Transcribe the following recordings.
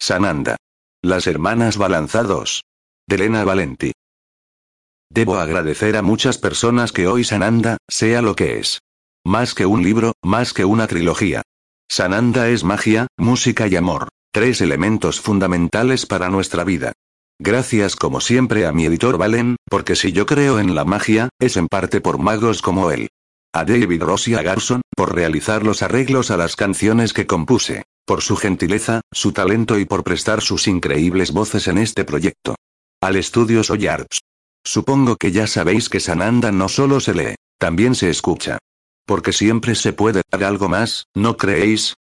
Sananda. Las hermanas Balanzados. De Elena Valenti. Debo agradecer a muchas personas que hoy Sananda sea lo que es. Más que un libro, más que una trilogía. Sananda es magia, música y amor. Tres elementos fundamentales para nuestra vida. Gracias como siempre a mi editor Valen, porque si yo creo en la magia, es en parte por magos como él. A David Rossi a Garson, por realizar los arreglos a las canciones que compuse por su gentileza, su talento y por prestar sus increíbles voces en este proyecto. Al estudio Soy Arts. Supongo que ya sabéis que Sananda no solo se lee, también se escucha. Porque siempre se puede dar algo más, ¿no creéis?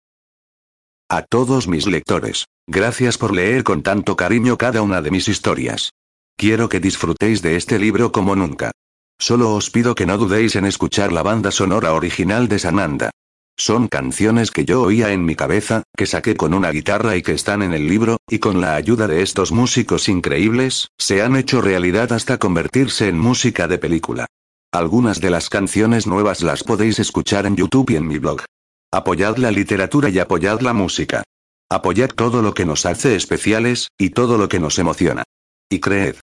A todos mis lectores, gracias por leer con tanto cariño cada una de mis historias. Quiero que disfrutéis de este libro como nunca. Solo os pido que no dudéis en escuchar la banda sonora original de Sananda. Son canciones que yo oía en mi cabeza, que saqué con una guitarra y que están en el libro, y con la ayuda de estos músicos increíbles, se han hecho realidad hasta convertirse en música de película. Algunas de las canciones nuevas las podéis escuchar en YouTube y en mi blog. Apoyad la literatura y apoyad la música. Apoyad todo lo que nos hace especiales, y todo lo que nos emociona. Y creed.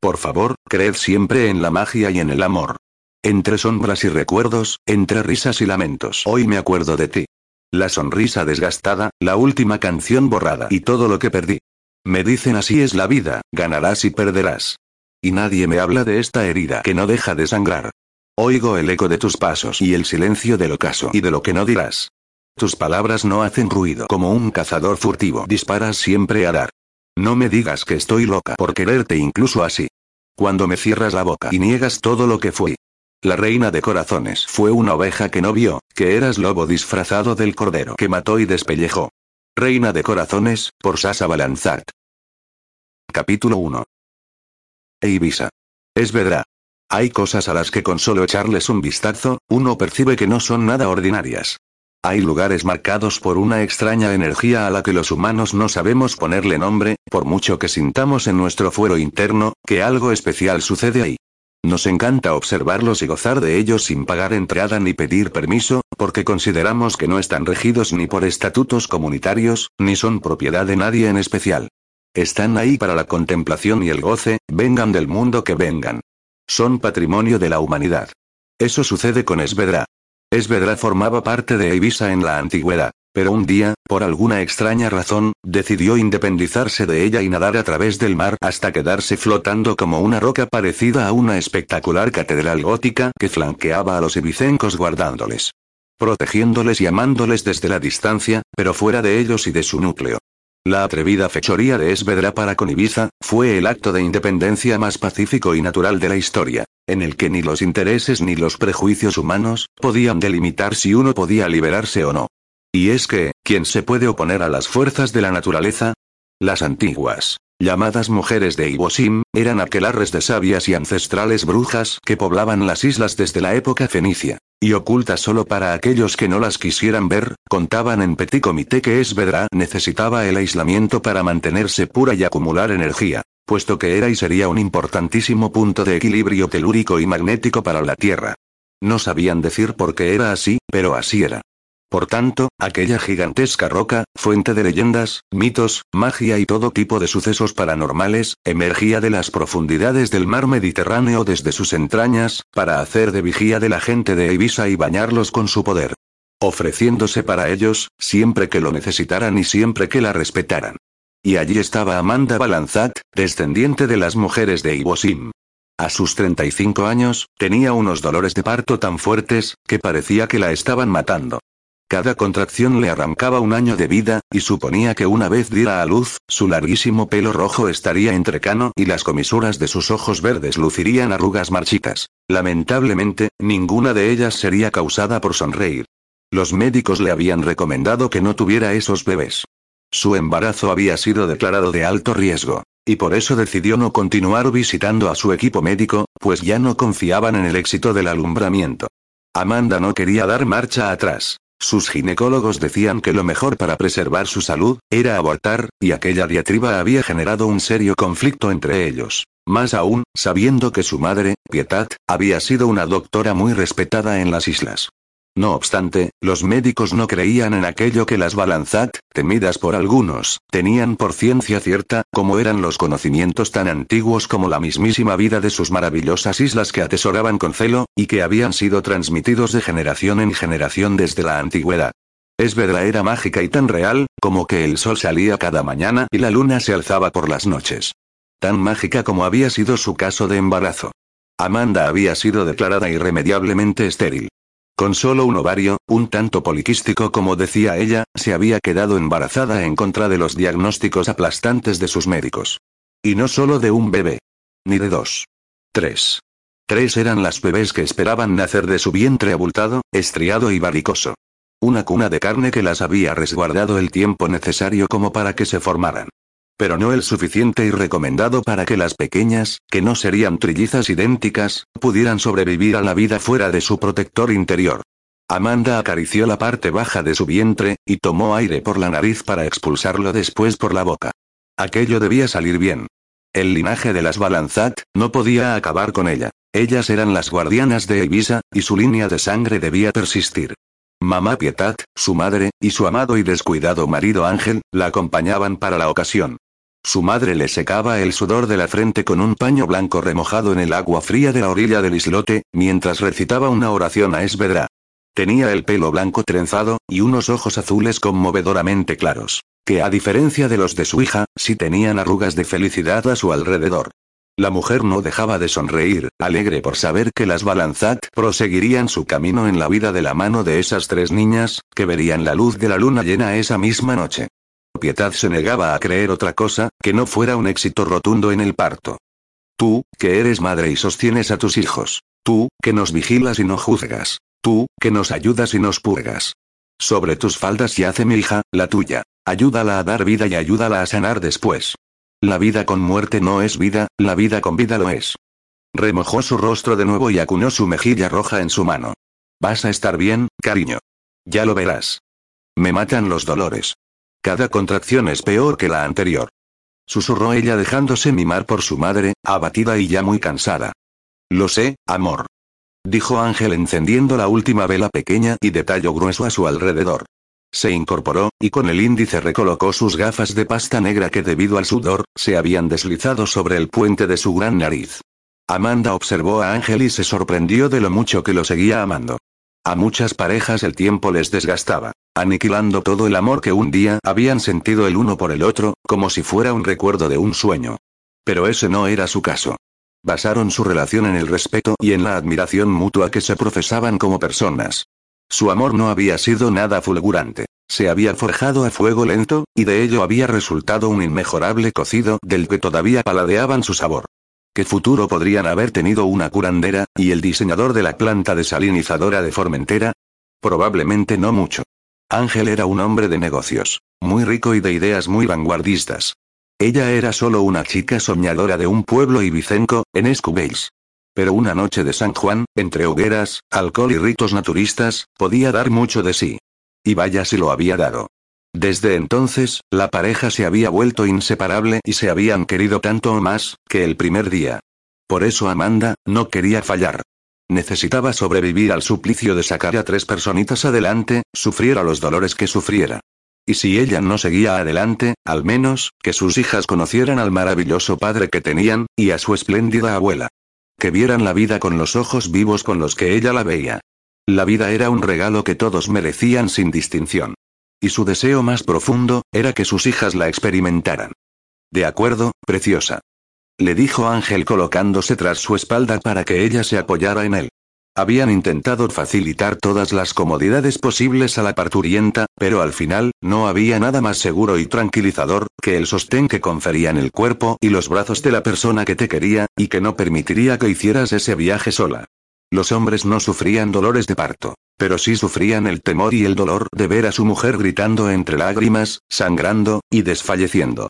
Por favor, creed siempre en la magia y en el amor. Entre sombras y recuerdos, entre risas y lamentos. Hoy me acuerdo de ti. La sonrisa desgastada, la última canción borrada y todo lo que perdí. Me dicen así es la vida, ganarás y perderás. Y nadie me habla de esta herida que no deja de sangrar. Oigo el eco de tus pasos y el silencio del ocaso y de lo que no dirás. Tus palabras no hacen ruido como un cazador furtivo. Disparas siempre a dar. No me digas que estoy loca por quererte incluso así. Cuando me cierras la boca y niegas todo lo que fui, la reina de corazones fue una oveja que no vio, que eras lobo disfrazado del cordero que mató y despellejó. Reina de corazones, por Sasa Balanzat. Capítulo 1. Eivisa. Es verdad. Hay cosas a las que con solo echarles un vistazo, uno percibe que no son nada ordinarias. Hay lugares marcados por una extraña energía a la que los humanos no sabemos ponerle nombre, por mucho que sintamos en nuestro fuero interno, que algo especial sucede ahí. Nos encanta observarlos y gozar de ellos sin pagar entrada ni pedir permiso, porque consideramos que no están regidos ni por estatutos comunitarios, ni son propiedad de nadie en especial. Están ahí para la contemplación y el goce, vengan del mundo que vengan. Son patrimonio de la humanidad. Eso sucede con Esvedra. Esvedra formaba parte de Ibiza en la antigüedad. Pero un día, por alguna extraña razón, decidió independizarse de ella y nadar a través del mar hasta quedarse flotando como una roca parecida a una espectacular catedral gótica que flanqueaba a los ibicencos guardándoles. Protegiéndoles y amándoles desde la distancia, pero fuera de ellos y de su núcleo. La atrevida fechoría de Esvedra para con Ibiza, fue el acto de independencia más pacífico y natural de la historia, en el que ni los intereses ni los prejuicios humanos, podían delimitar si uno podía liberarse o no. Y es que, ¿quién se puede oponer a las fuerzas de la naturaleza? Las antiguas, llamadas mujeres de Ibosim, eran aquelarres de sabias y ancestrales brujas que poblaban las islas desde la época fenicia. Y ocultas solo para aquellos que no las quisieran ver, contaban en petit comité que Esvedra necesitaba el aislamiento para mantenerse pura y acumular energía, puesto que era y sería un importantísimo punto de equilibrio telúrico y magnético para la Tierra. No sabían decir por qué era así, pero así era. Por tanto, aquella gigantesca roca, fuente de leyendas, mitos, magia y todo tipo de sucesos paranormales, emergía de las profundidades del mar Mediterráneo desde sus entrañas, para hacer de vigía de la gente de Ibiza y bañarlos con su poder. Ofreciéndose para ellos, siempre que lo necesitaran y siempre que la respetaran. Y allí estaba Amanda Balanzat, descendiente de las mujeres de Ibosim. A sus 35 años, tenía unos dolores de parto tan fuertes, que parecía que la estaban matando. Cada contracción le arrancaba un año de vida, y suponía que una vez diera a luz, su larguísimo pelo rojo estaría entrecano y las comisuras de sus ojos verdes lucirían arrugas marchitas. Lamentablemente, ninguna de ellas sería causada por sonreír. Los médicos le habían recomendado que no tuviera esos bebés. Su embarazo había sido declarado de alto riesgo. Y por eso decidió no continuar visitando a su equipo médico, pues ya no confiaban en el éxito del alumbramiento. Amanda no quería dar marcha atrás. Sus ginecólogos decían que lo mejor para preservar su salud, era abortar, y aquella diatriba había generado un serio conflicto entre ellos. Más aún, sabiendo que su madre, Pietat, había sido una doctora muy respetada en las islas. No obstante, los médicos no creían en aquello que las Balanzat, temidas por algunos, tenían por ciencia cierta, como eran los conocimientos tan antiguos como la mismísima vida de sus maravillosas islas que atesoraban con celo, y que habían sido transmitidos de generación en generación desde la antigüedad. Esvedra era mágica y tan real, como que el sol salía cada mañana y la luna se alzaba por las noches. Tan mágica como había sido su caso de embarazo. Amanda había sido declarada irremediablemente estéril. Con solo un ovario, un tanto poliquístico como decía ella, se había quedado embarazada en contra de los diagnósticos aplastantes de sus médicos. Y no solo de un bebé. Ni de dos. Tres. Tres eran las bebés que esperaban nacer de su vientre abultado, estriado y varicoso. Una cuna de carne que las había resguardado el tiempo necesario como para que se formaran pero no el suficiente y recomendado para que las pequeñas, que no serían trillizas idénticas, pudieran sobrevivir a la vida fuera de su protector interior. Amanda acarició la parte baja de su vientre, y tomó aire por la nariz para expulsarlo después por la boca. Aquello debía salir bien. El linaje de las Balanzat, no podía acabar con ella. Ellas eran las guardianas de Ibiza, y su línea de sangre debía persistir. Mamá Pietat, su madre, y su amado y descuidado marido Ángel, la acompañaban para la ocasión. Su madre le secaba el sudor de la frente con un paño blanco remojado en el agua fría de la orilla del islote, mientras recitaba una oración a Esvedra. Tenía el pelo blanco trenzado, y unos ojos azules conmovedoramente claros, que a diferencia de los de su hija, sí tenían arrugas de felicidad a su alrededor. La mujer no dejaba de sonreír, alegre por saber que las Balanzat proseguirían su camino en la vida de la mano de esas tres niñas, que verían la luz de la luna llena esa misma noche. Piedad se negaba a creer otra cosa, que no fuera un éxito rotundo en el parto. Tú, que eres madre y sostienes a tus hijos. Tú, que nos vigilas y no juzgas. Tú, que nos ayudas y nos purgas. Sobre tus faldas yace mi hija, la tuya. Ayúdala a dar vida y ayúdala a sanar después. La vida con muerte no es vida, la vida con vida lo es. Remojó su rostro de nuevo y acunó su mejilla roja en su mano. Vas a estar bien, cariño. Ya lo verás. Me matan los dolores. Cada contracción es peor que la anterior. Susurró ella dejándose mimar por su madre, abatida y ya muy cansada. Lo sé, amor. Dijo Ángel encendiendo la última vela pequeña y de tallo grueso a su alrededor. Se incorporó, y con el índice recolocó sus gafas de pasta negra que debido al sudor, se habían deslizado sobre el puente de su gran nariz. Amanda observó a Ángel y se sorprendió de lo mucho que lo seguía amando. A muchas parejas el tiempo les desgastaba, aniquilando todo el amor que un día habían sentido el uno por el otro, como si fuera un recuerdo de un sueño. Pero ese no era su caso. Basaron su relación en el respeto y en la admiración mutua que se profesaban como personas. Su amor no había sido nada fulgurante. Se había forjado a fuego lento, y de ello había resultado un inmejorable cocido del que todavía paladeaban su sabor. ¿Qué futuro podrían haber tenido una curandera, y el diseñador de la planta desalinizadora de Formentera? Probablemente no mucho. Ángel era un hombre de negocios, muy rico y de ideas muy vanguardistas. Ella era solo una chica soñadora de un pueblo ibicenco, en Escubéis. Pero una noche de San Juan, entre hogueras, alcohol y ritos naturistas, podía dar mucho de sí. Y vaya si lo había dado. Desde entonces, la pareja se había vuelto inseparable y se habían querido tanto o más, que el primer día. Por eso Amanda, no quería fallar. Necesitaba sobrevivir al suplicio de sacar a tres personitas adelante, sufriera los dolores que sufriera. Y si ella no seguía adelante, al menos, que sus hijas conocieran al maravilloso padre que tenían, y a su espléndida abuela. Que vieran la vida con los ojos vivos con los que ella la veía. La vida era un regalo que todos merecían sin distinción. Y su deseo más profundo, era que sus hijas la experimentaran. De acuerdo, preciosa. Le dijo Ángel colocándose tras su espalda para que ella se apoyara en él. Habían intentado facilitar todas las comodidades posibles a la parturienta, pero al final, no había nada más seguro y tranquilizador, que el sostén que conferían el cuerpo y los brazos de la persona que te quería, y que no permitiría que hicieras ese viaje sola. Los hombres no sufrían dolores de parto. Pero sí sufrían el temor y el dolor de ver a su mujer gritando entre lágrimas, sangrando, y desfalleciendo.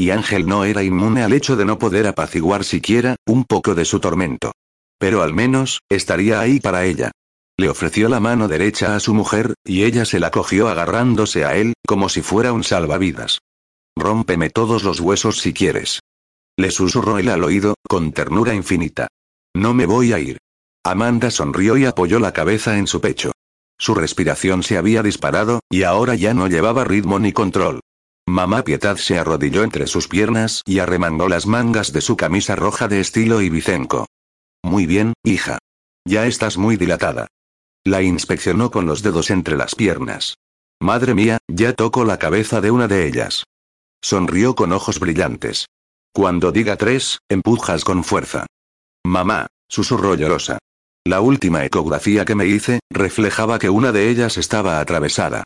Y Ángel no era inmune al hecho de no poder apaciguar siquiera, un poco de su tormento. Pero al menos, estaría ahí para ella. Le ofreció la mano derecha a su mujer, y ella se la cogió agarrándose a él, como si fuera un salvavidas. Rómpeme todos los huesos si quieres. Le susurró él al oído, con ternura infinita. No me voy a ir. Amanda sonrió y apoyó la cabeza en su pecho. Su respiración se había disparado, y ahora ya no llevaba ritmo ni control. Mamá Pietad se arrodilló entre sus piernas y arremangó las mangas de su camisa roja de estilo ibicenco. Muy bien, hija. Ya estás muy dilatada. La inspeccionó con los dedos entre las piernas. Madre mía, ya toco la cabeza de una de ellas. Sonrió con ojos brillantes. Cuando diga tres, empujas con fuerza. Mamá, susurró llorosa. La última ecografía que me hice, reflejaba que una de ellas estaba atravesada.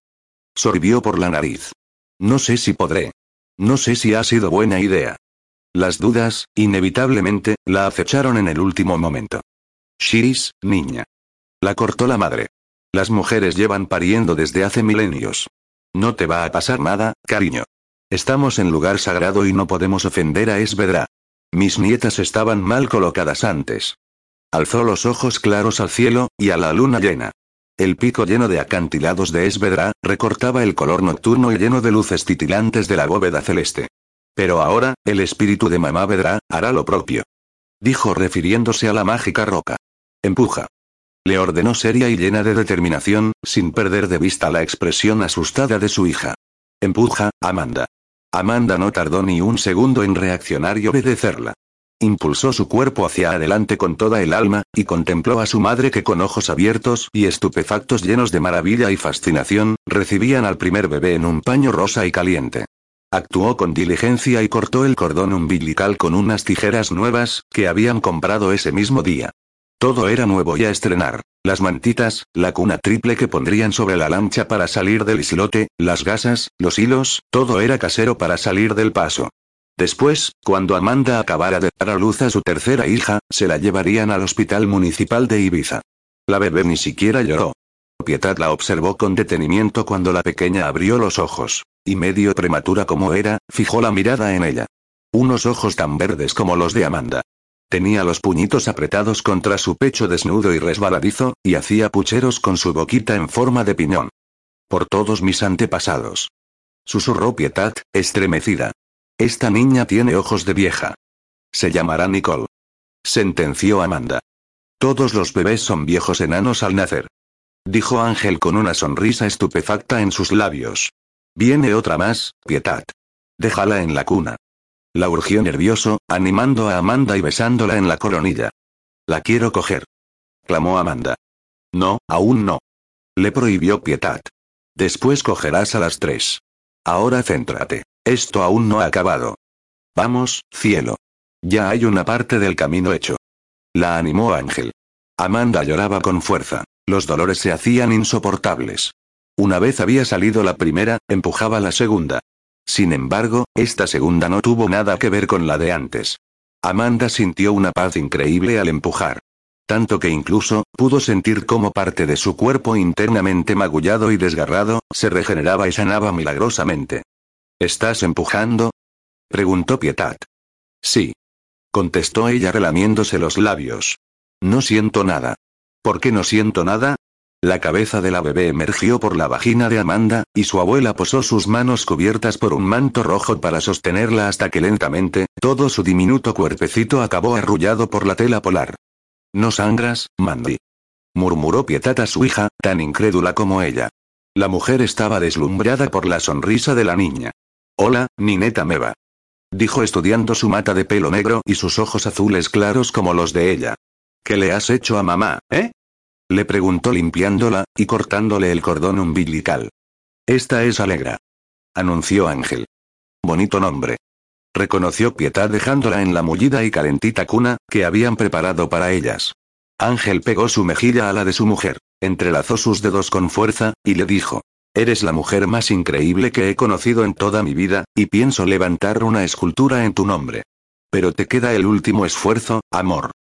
Sorbió por la nariz. No sé si podré. No sé si ha sido buena idea. Las dudas, inevitablemente, la acecharon en el último momento. Shiris, niña. La cortó la madre. Las mujeres llevan pariendo desde hace milenios. No te va a pasar nada, cariño. Estamos en lugar sagrado y no podemos ofender a Esvedra. Mis nietas estaban mal colocadas antes. Alzó los ojos claros al cielo, y a la luna llena. El pico lleno de acantilados de Esvedra, recortaba el color nocturno y lleno de luces titilantes de la bóveda celeste. Pero ahora, el espíritu de mamá Vedra, hará lo propio. Dijo refiriéndose a la mágica roca. Empuja. Le ordenó seria y llena de determinación, sin perder de vista la expresión asustada de su hija. Empuja, Amanda. Amanda no tardó ni un segundo en reaccionar y obedecerla. Impulsó su cuerpo hacia adelante con toda el alma, y contempló a su madre que con ojos abiertos y estupefactos llenos de maravilla y fascinación, recibían al primer bebé en un paño rosa y caliente. Actuó con diligencia y cortó el cordón umbilical con unas tijeras nuevas, que habían comprado ese mismo día. Todo era nuevo y a estrenar. Las mantitas, la cuna triple que pondrían sobre la lancha para salir del islote, las gasas, los hilos, todo era casero para salir del paso. Después, cuando Amanda acabara de dar a luz a su tercera hija, se la llevarían al hospital municipal de Ibiza. La bebé ni siquiera lloró. Pietad la observó con detenimiento cuando la pequeña abrió los ojos, y medio prematura como era, fijó la mirada en ella. Unos ojos tan verdes como los de Amanda. Tenía los puñitos apretados contra su pecho desnudo y resbaladizo, y hacía pucheros con su boquita en forma de piñón. Por todos mis antepasados. Susurró Pietad, estremecida. Esta niña tiene ojos de vieja. Se llamará Nicole. Sentenció Amanda. Todos los bebés son viejos enanos al nacer. Dijo Ángel con una sonrisa estupefacta en sus labios. Viene otra más, Pietad. Déjala en la cuna. La urgió nervioso, animando a Amanda y besándola en la coronilla. La quiero coger. Clamó Amanda. No, aún no. Le prohibió Pietad. Después cogerás a las tres. Ahora céntrate. Esto aún no ha acabado. Vamos, cielo. Ya hay una parte del camino hecho. La animó Ángel. Amanda lloraba con fuerza. Los dolores se hacían insoportables. Una vez había salido la primera, empujaba la segunda. Sin embargo, esta segunda no tuvo nada que ver con la de antes. Amanda sintió una paz increíble al empujar. Tanto que incluso, pudo sentir cómo parte de su cuerpo internamente magullado y desgarrado, se regeneraba y sanaba milagrosamente. ¿Estás empujando? preguntó Pietad. Sí. Contestó ella relamiéndose los labios. No siento nada. ¿Por qué no siento nada? La cabeza de la bebé emergió por la vagina de Amanda, y su abuela posó sus manos cubiertas por un manto rojo para sostenerla hasta que lentamente, todo su diminuto cuerpecito acabó arrullado por la tela polar. No sangras, Mandy. Murmuró Pietad a su hija, tan incrédula como ella. La mujer estaba deslumbrada por la sonrisa de la niña. Hola, Nineta Meva. Dijo estudiando su mata de pelo negro y sus ojos azules claros como los de ella. ¿Qué le has hecho a mamá, eh? Le preguntó limpiándola, y cortándole el cordón umbilical. Esta es Alegra. Anunció Ángel. Bonito nombre. Reconoció Pietad dejándola en la mullida y calentita cuna, que habían preparado para ellas. Ángel pegó su mejilla a la de su mujer, entrelazó sus dedos con fuerza, y le dijo. Eres la mujer más increíble que he conocido en toda mi vida, y pienso levantar una escultura en tu nombre. Pero te queda el último esfuerzo, amor.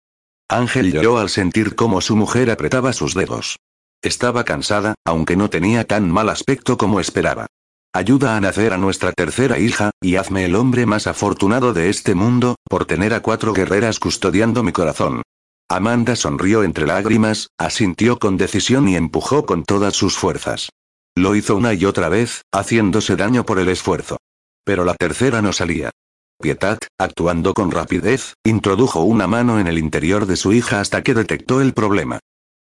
Ángel lloró al sentir cómo su mujer apretaba sus dedos. Estaba cansada, aunque no tenía tan mal aspecto como esperaba. Ayuda a nacer a nuestra tercera hija, y hazme el hombre más afortunado de este mundo, por tener a cuatro guerreras custodiando mi corazón. Amanda sonrió entre lágrimas, asintió con decisión y empujó con todas sus fuerzas. Lo hizo una y otra vez, haciéndose daño por el esfuerzo. Pero la tercera no salía. Pietat, actuando con rapidez, introdujo una mano en el interior de su hija hasta que detectó el problema.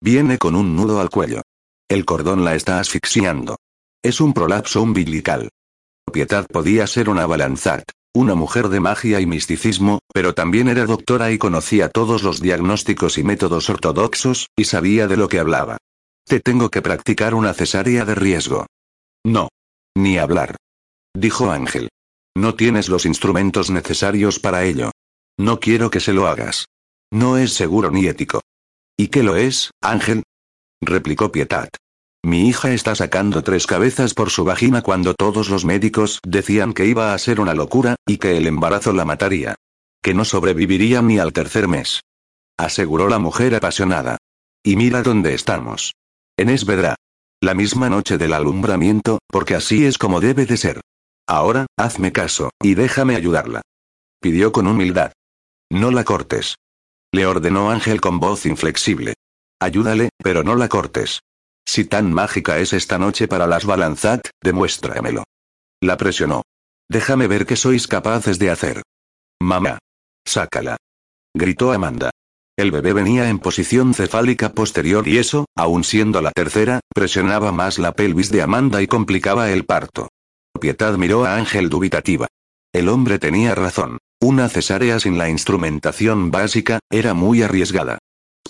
Viene con un nudo al cuello. El cordón la está asfixiando. Es un prolapso umbilical. Pietad podía ser una balanzat, una mujer de magia y misticismo, pero también era doctora y conocía todos los diagnósticos y métodos ortodoxos, y sabía de lo que hablaba. Te tengo que practicar una cesárea de riesgo. No. Ni hablar. Dijo Ángel. No tienes los instrumentos necesarios para ello. No quiero que se lo hagas. No es seguro ni ético. ¿Y qué lo es, Ángel? replicó Pietat. Mi hija está sacando tres cabezas por su vagina cuando todos los médicos decían que iba a ser una locura, y que el embarazo la mataría. Que no sobreviviría ni al tercer mes. Aseguró la mujer apasionada. Y mira dónde estamos. En Esvedra. La misma noche del alumbramiento, porque así es como debe de ser. Ahora, hazme caso, y déjame ayudarla. Pidió con humildad. No la cortes. Le ordenó Ángel con voz inflexible. Ayúdale, pero no la cortes. Si tan mágica es esta noche para las Balanzat, demuéstramelo. La presionó. Déjame ver qué sois capaces de hacer. Mamá. Sácala. Gritó Amanda. El bebé venía en posición cefálica posterior y eso, aun siendo la tercera, presionaba más la pelvis de Amanda y complicaba el parto. Pietad miró a Ángel dubitativa. El hombre tenía razón. Una cesárea sin la instrumentación básica, era muy arriesgada.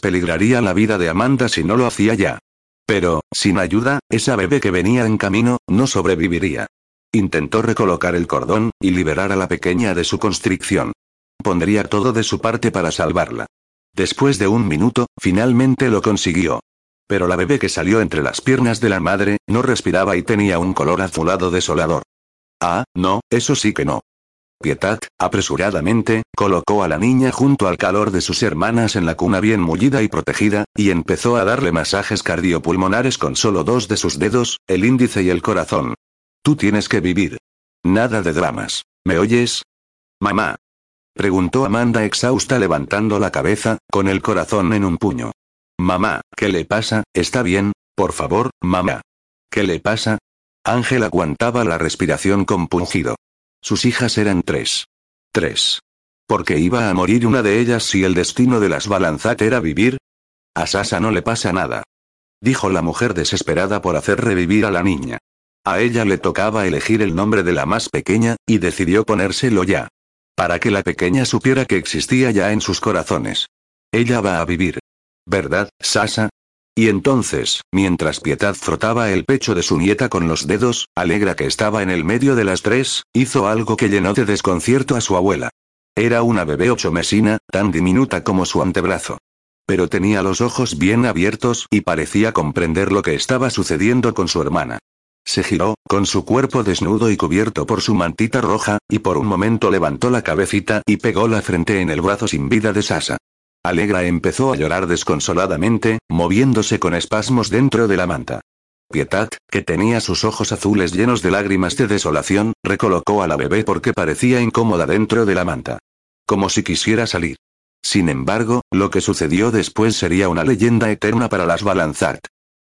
Peligraría la vida de Amanda si no lo hacía ya. Pero, sin ayuda, esa bebé que venía en camino, no sobreviviría. Intentó recolocar el cordón, y liberar a la pequeña de su constricción. Pondría todo de su parte para salvarla. Después de un minuto, finalmente lo consiguió. Pero la bebé que salió entre las piernas de la madre, no respiraba y tenía un color azulado desolador. Ah, no, eso sí que no. Pietat, apresuradamente, colocó a la niña junto al calor de sus hermanas en la cuna bien mullida y protegida, y empezó a darle masajes cardiopulmonares con solo dos de sus dedos, el índice y el corazón. Tú tienes que vivir. Nada de dramas. ¿Me oyes? Mamá. Preguntó Amanda exhausta levantando la cabeza, con el corazón en un puño. Mamá, ¿qué le pasa? ¿Está bien? Por favor, mamá. ¿Qué le pasa? Ángel aguantaba la respiración compungido. Sus hijas eran tres. Tres. ¿Por qué iba a morir una de ellas si el destino de las Balanzat era vivir? A Sasa no le pasa nada. Dijo la mujer desesperada por hacer revivir a la niña. A ella le tocaba elegir el nombre de la más pequeña, y decidió ponérselo ya. Para que la pequeña supiera que existía ya en sus corazones. Ella va a vivir. ¿Verdad, Sasa? Y entonces, mientras Pietad frotaba el pecho de su nieta con los dedos, alegra que estaba en el medio de las tres, hizo algo que llenó de desconcierto a su abuela. Era una bebé ocho mesina, tan diminuta como su antebrazo. Pero tenía los ojos bien abiertos y parecía comprender lo que estaba sucediendo con su hermana. Se giró, con su cuerpo desnudo y cubierto por su mantita roja, y por un momento levantó la cabecita y pegó la frente en el brazo sin vida de Sasa. Alegra empezó a llorar desconsoladamente, moviéndose con espasmos dentro de la manta. Pietat, que tenía sus ojos azules llenos de lágrimas de desolación, recolocó a la bebé porque parecía incómoda dentro de la manta. Como si quisiera salir. Sin embargo, lo que sucedió después sería una leyenda eterna para las Balanzart.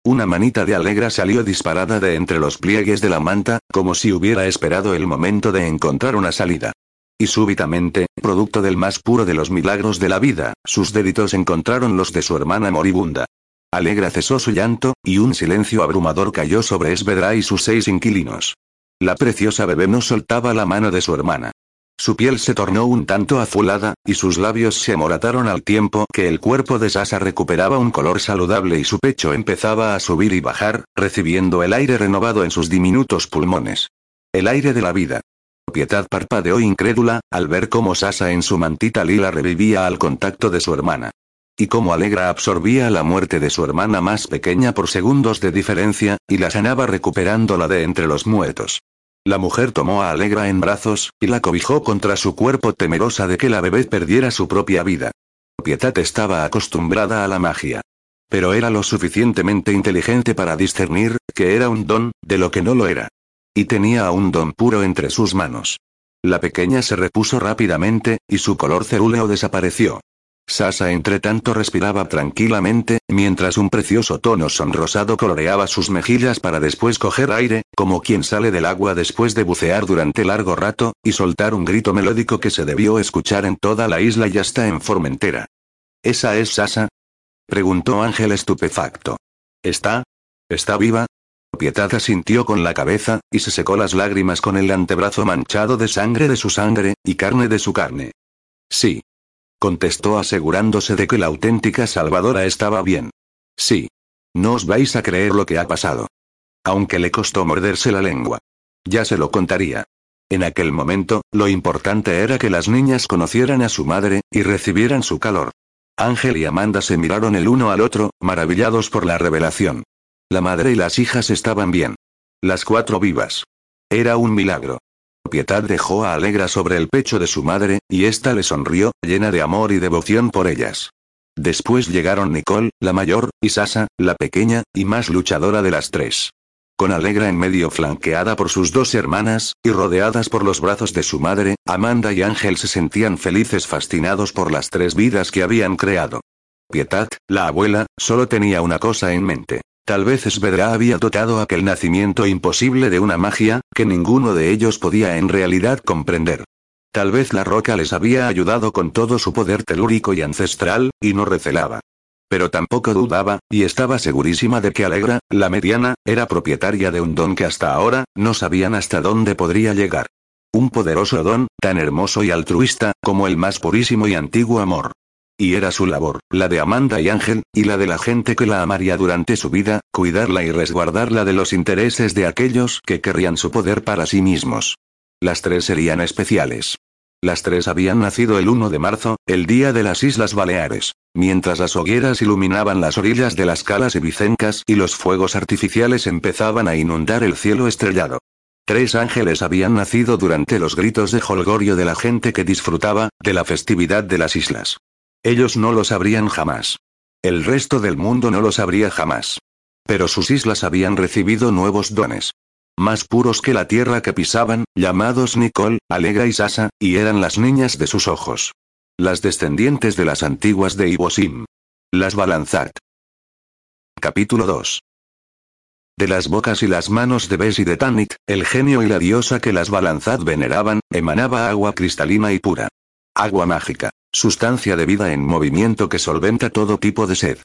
Una manita de Alegra salió disparada de entre los pliegues de la manta, como si hubiera esperado el momento de encontrar una salida. Y súbitamente, producto del más puro de los milagros de la vida, sus deditos encontraron los de su hermana moribunda. Alegra cesó su llanto, y un silencio abrumador cayó sobre Esvedra y sus seis inquilinos. La preciosa bebé no soltaba la mano de su hermana. Su piel se tornó un tanto azulada, y sus labios se amorataron al tiempo que el cuerpo de Sasa recuperaba un color saludable y su pecho empezaba a subir y bajar, recibiendo el aire renovado en sus diminutos pulmones. El aire de la vida. Pietad parpadeó incrédula, al ver cómo Sasa en su mantita lila revivía al contacto de su hermana. Y cómo Alegra absorbía la muerte de su hermana más pequeña por segundos de diferencia, y la sanaba recuperándola de entre los muertos. La mujer tomó a Alegra en brazos, y la cobijó contra su cuerpo temerosa de que la bebé perdiera su propia vida. Pietad estaba acostumbrada a la magia. Pero era lo suficientemente inteligente para discernir, que era un don, de lo que no lo era. Y tenía un don puro entre sus manos. La pequeña se repuso rápidamente, y su color cerúleo desapareció. Sasa entre tanto respiraba tranquilamente, mientras un precioso tono sonrosado coloreaba sus mejillas para después coger aire, como quien sale del agua después de bucear durante largo rato, y soltar un grito melódico que se debió escuchar en toda la isla y hasta en Formentera. ¿Esa es Sasa? Preguntó Ángel estupefacto. ¿Está? ¿Está viva? Pietad asintió con la cabeza, y se secó las lágrimas con el antebrazo manchado de sangre de su sangre, y carne de su carne. Sí. Contestó asegurándose de que la auténtica salvadora estaba bien. Sí. No os vais a creer lo que ha pasado. Aunque le costó morderse la lengua. Ya se lo contaría. En aquel momento, lo importante era que las niñas conocieran a su madre, y recibieran su calor. Ángel y Amanda se miraron el uno al otro, maravillados por la revelación. La madre y las hijas estaban bien. Las cuatro vivas. Era un milagro. Pietad dejó a Alegra sobre el pecho de su madre, y ésta le sonrió, llena de amor y devoción por ellas. Después llegaron Nicole, la mayor, y Sasa, la pequeña, y más luchadora de las tres con Alegra en medio flanqueada por sus dos hermanas, y rodeadas por los brazos de su madre, Amanda y Ángel se sentían felices fascinados por las tres vidas que habían creado. Pietad, la abuela, solo tenía una cosa en mente. Tal vez Svedra había dotado aquel nacimiento imposible de una magia, que ninguno de ellos podía en realidad comprender. Tal vez la roca les había ayudado con todo su poder telúrico y ancestral, y no recelaba. Pero tampoco dudaba, y estaba segurísima de que Alegra, la mediana, era propietaria de un don que hasta ahora, no sabían hasta dónde podría llegar. Un poderoso don, tan hermoso y altruista, como el más purísimo y antiguo amor. Y era su labor, la de Amanda y Ángel, y la de la gente que la amaría durante su vida, cuidarla y resguardarla de los intereses de aquellos que querrían su poder para sí mismos. Las tres serían especiales. Las tres habían nacido el 1 de marzo, el día de las Islas Baleares. Mientras las hogueras iluminaban las orillas de las calas y bicencas y los fuegos artificiales empezaban a inundar el cielo estrellado. Tres ángeles habían nacido durante los gritos de holgorio de la gente que disfrutaba de la festividad de las islas. Ellos no lo sabrían jamás. El resto del mundo no lo sabría jamás. Pero sus islas habían recibido nuevos dones más puros que la tierra que pisaban, llamados Nicole, Alegra y Sasa, y eran las niñas de sus ojos. Las descendientes de las antiguas de Ibosim. Las Balanzat. Capítulo 2. De las bocas y las manos de Bes y de Tanit, el genio y la diosa que las Balanzat veneraban, emanaba agua cristalina y pura. Agua mágica, sustancia de vida en movimiento que solventa todo tipo de sed.